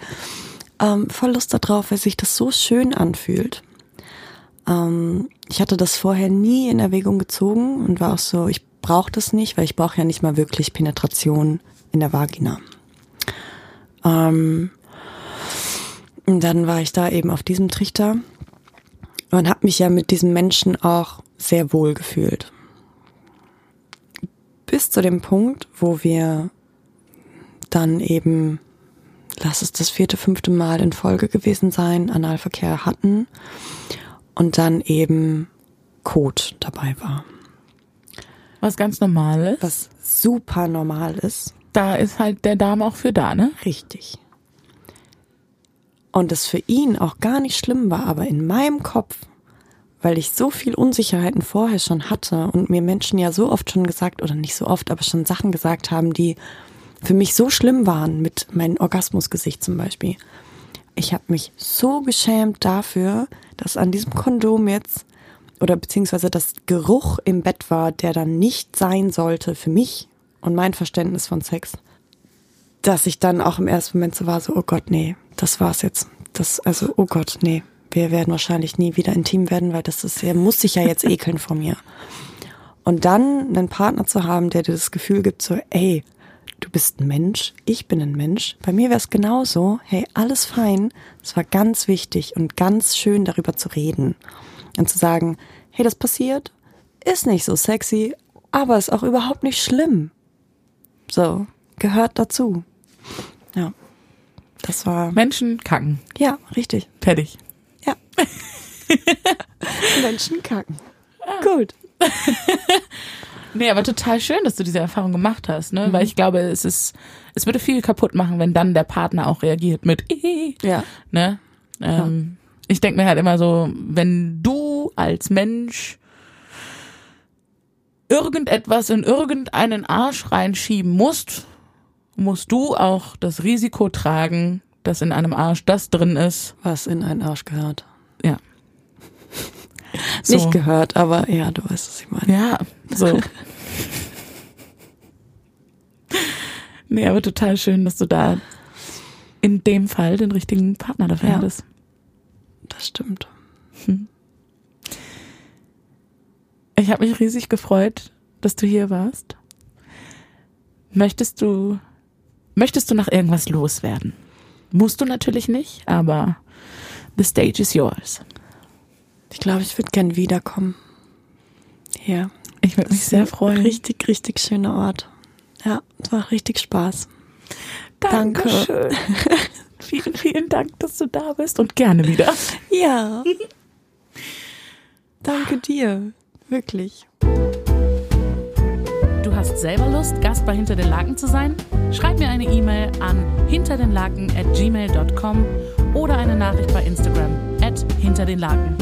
ähm, voll Lust darauf, weil sich das so schön anfühlt. Ähm, ich hatte das vorher nie in Erwägung gezogen und war auch so, ich brauche das nicht, weil ich brauche ja nicht mal wirklich Penetration in der Vagina. Ähm, und dann war ich da eben auf diesem Trichter und habe mich ja mit diesem Menschen auch sehr wohl gefühlt. Bis zu dem Punkt, wo wir dann eben, lass es das vierte, fünfte Mal in Folge gewesen sein, Analverkehr hatten und dann eben Kot dabei war. Was ganz normal ist. Was super normal ist. Da ist halt der Darm auch für da, ne? Richtig. Und es für ihn auch gar nicht schlimm war, aber in meinem Kopf, weil ich so viel Unsicherheiten vorher schon hatte und mir Menschen ja so oft schon gesagt, oder nicht so oft, aber schon Sachen gesagt haben, die für mich so schlimm waren, mit meinem Orgasmusgesicht zum Beispiel. Ich habe mich so geschämt dafür, dass an diesem Kondom jetzt, oder beziehungsweise das Geruch im Bett war, der dann nicht sein sollte für mich und mein Verständnis von Sex dass ich dann auch im ersten Moment so war, so, oh Gott, nee, das war's jetzt. Das, also, oh Gott, nee, wir werden wahrscheinlich nie wieder intim werden, weil das ist, er muss sich ja jetzt ekeln vor mir. Und dann einen Partner zu haben, der dir das Gefühl gibt, so, ey, du bist ein Mensch, ich bin ein Mensch. Bei mir wäre es genauso, hey, alles fein. Es war ganz wichtig und ganz schön, darüber zu reden. Und zu sagen, hey, das passiert, ist nicht so sexy, aber ist auch überhaupt nicht schlimm. So, gehört dazu. Ja. Das war, Menschen kacken. ja, richtig. Fertig. Ja. Menschen kacken. Gut. Nee, aber total schön, dass du diese Erfahrung gemacht hast, ne? Weil ich glaube, es ist, es würde viel kaputt machen, wenn dann der Partner auch reagiert mit, Ja. ne? Ähm, Ich denke mir halt immer so, wenn du als Mensch irgendetwas in irgendeinen Arsch reinschieben musst, musst du auch das Risiko tragen, dass in einem Arsch das drin ist. Was in einen Arsch gehört. Ja. Nicht gehört, aber ja, du weißt, was ich meine. Ja, so. nee, aber total schön, dass du da in dem Fall den richtigen Partner dafür Ja. hattest. Das stimmt. Ich habe mich riesig gefreut, dass du hier warst. Möchtest du, möchtest du noch irgendwas loswerden? Musst du natürlich nicht, aber the stage is yours. Ich glaube, ich würde gern wiederkommen. Ja. Ich würde mich sehr freuen. Richtig, richtig schöner Ort. Ja, es macht richtig Spaß. Danke. Dankeschön. vielen, vielen Dank, dass du da bist und gerne wieder. Ja. Danke dir. Wirklich. Du hast selber Lust, Gast bei Hinter den Laken zu sein? Schreib mir eine E-Mail an hinterdenlaken at gmail.com oder eine Nachricht bei Instagram at hinter den Laken.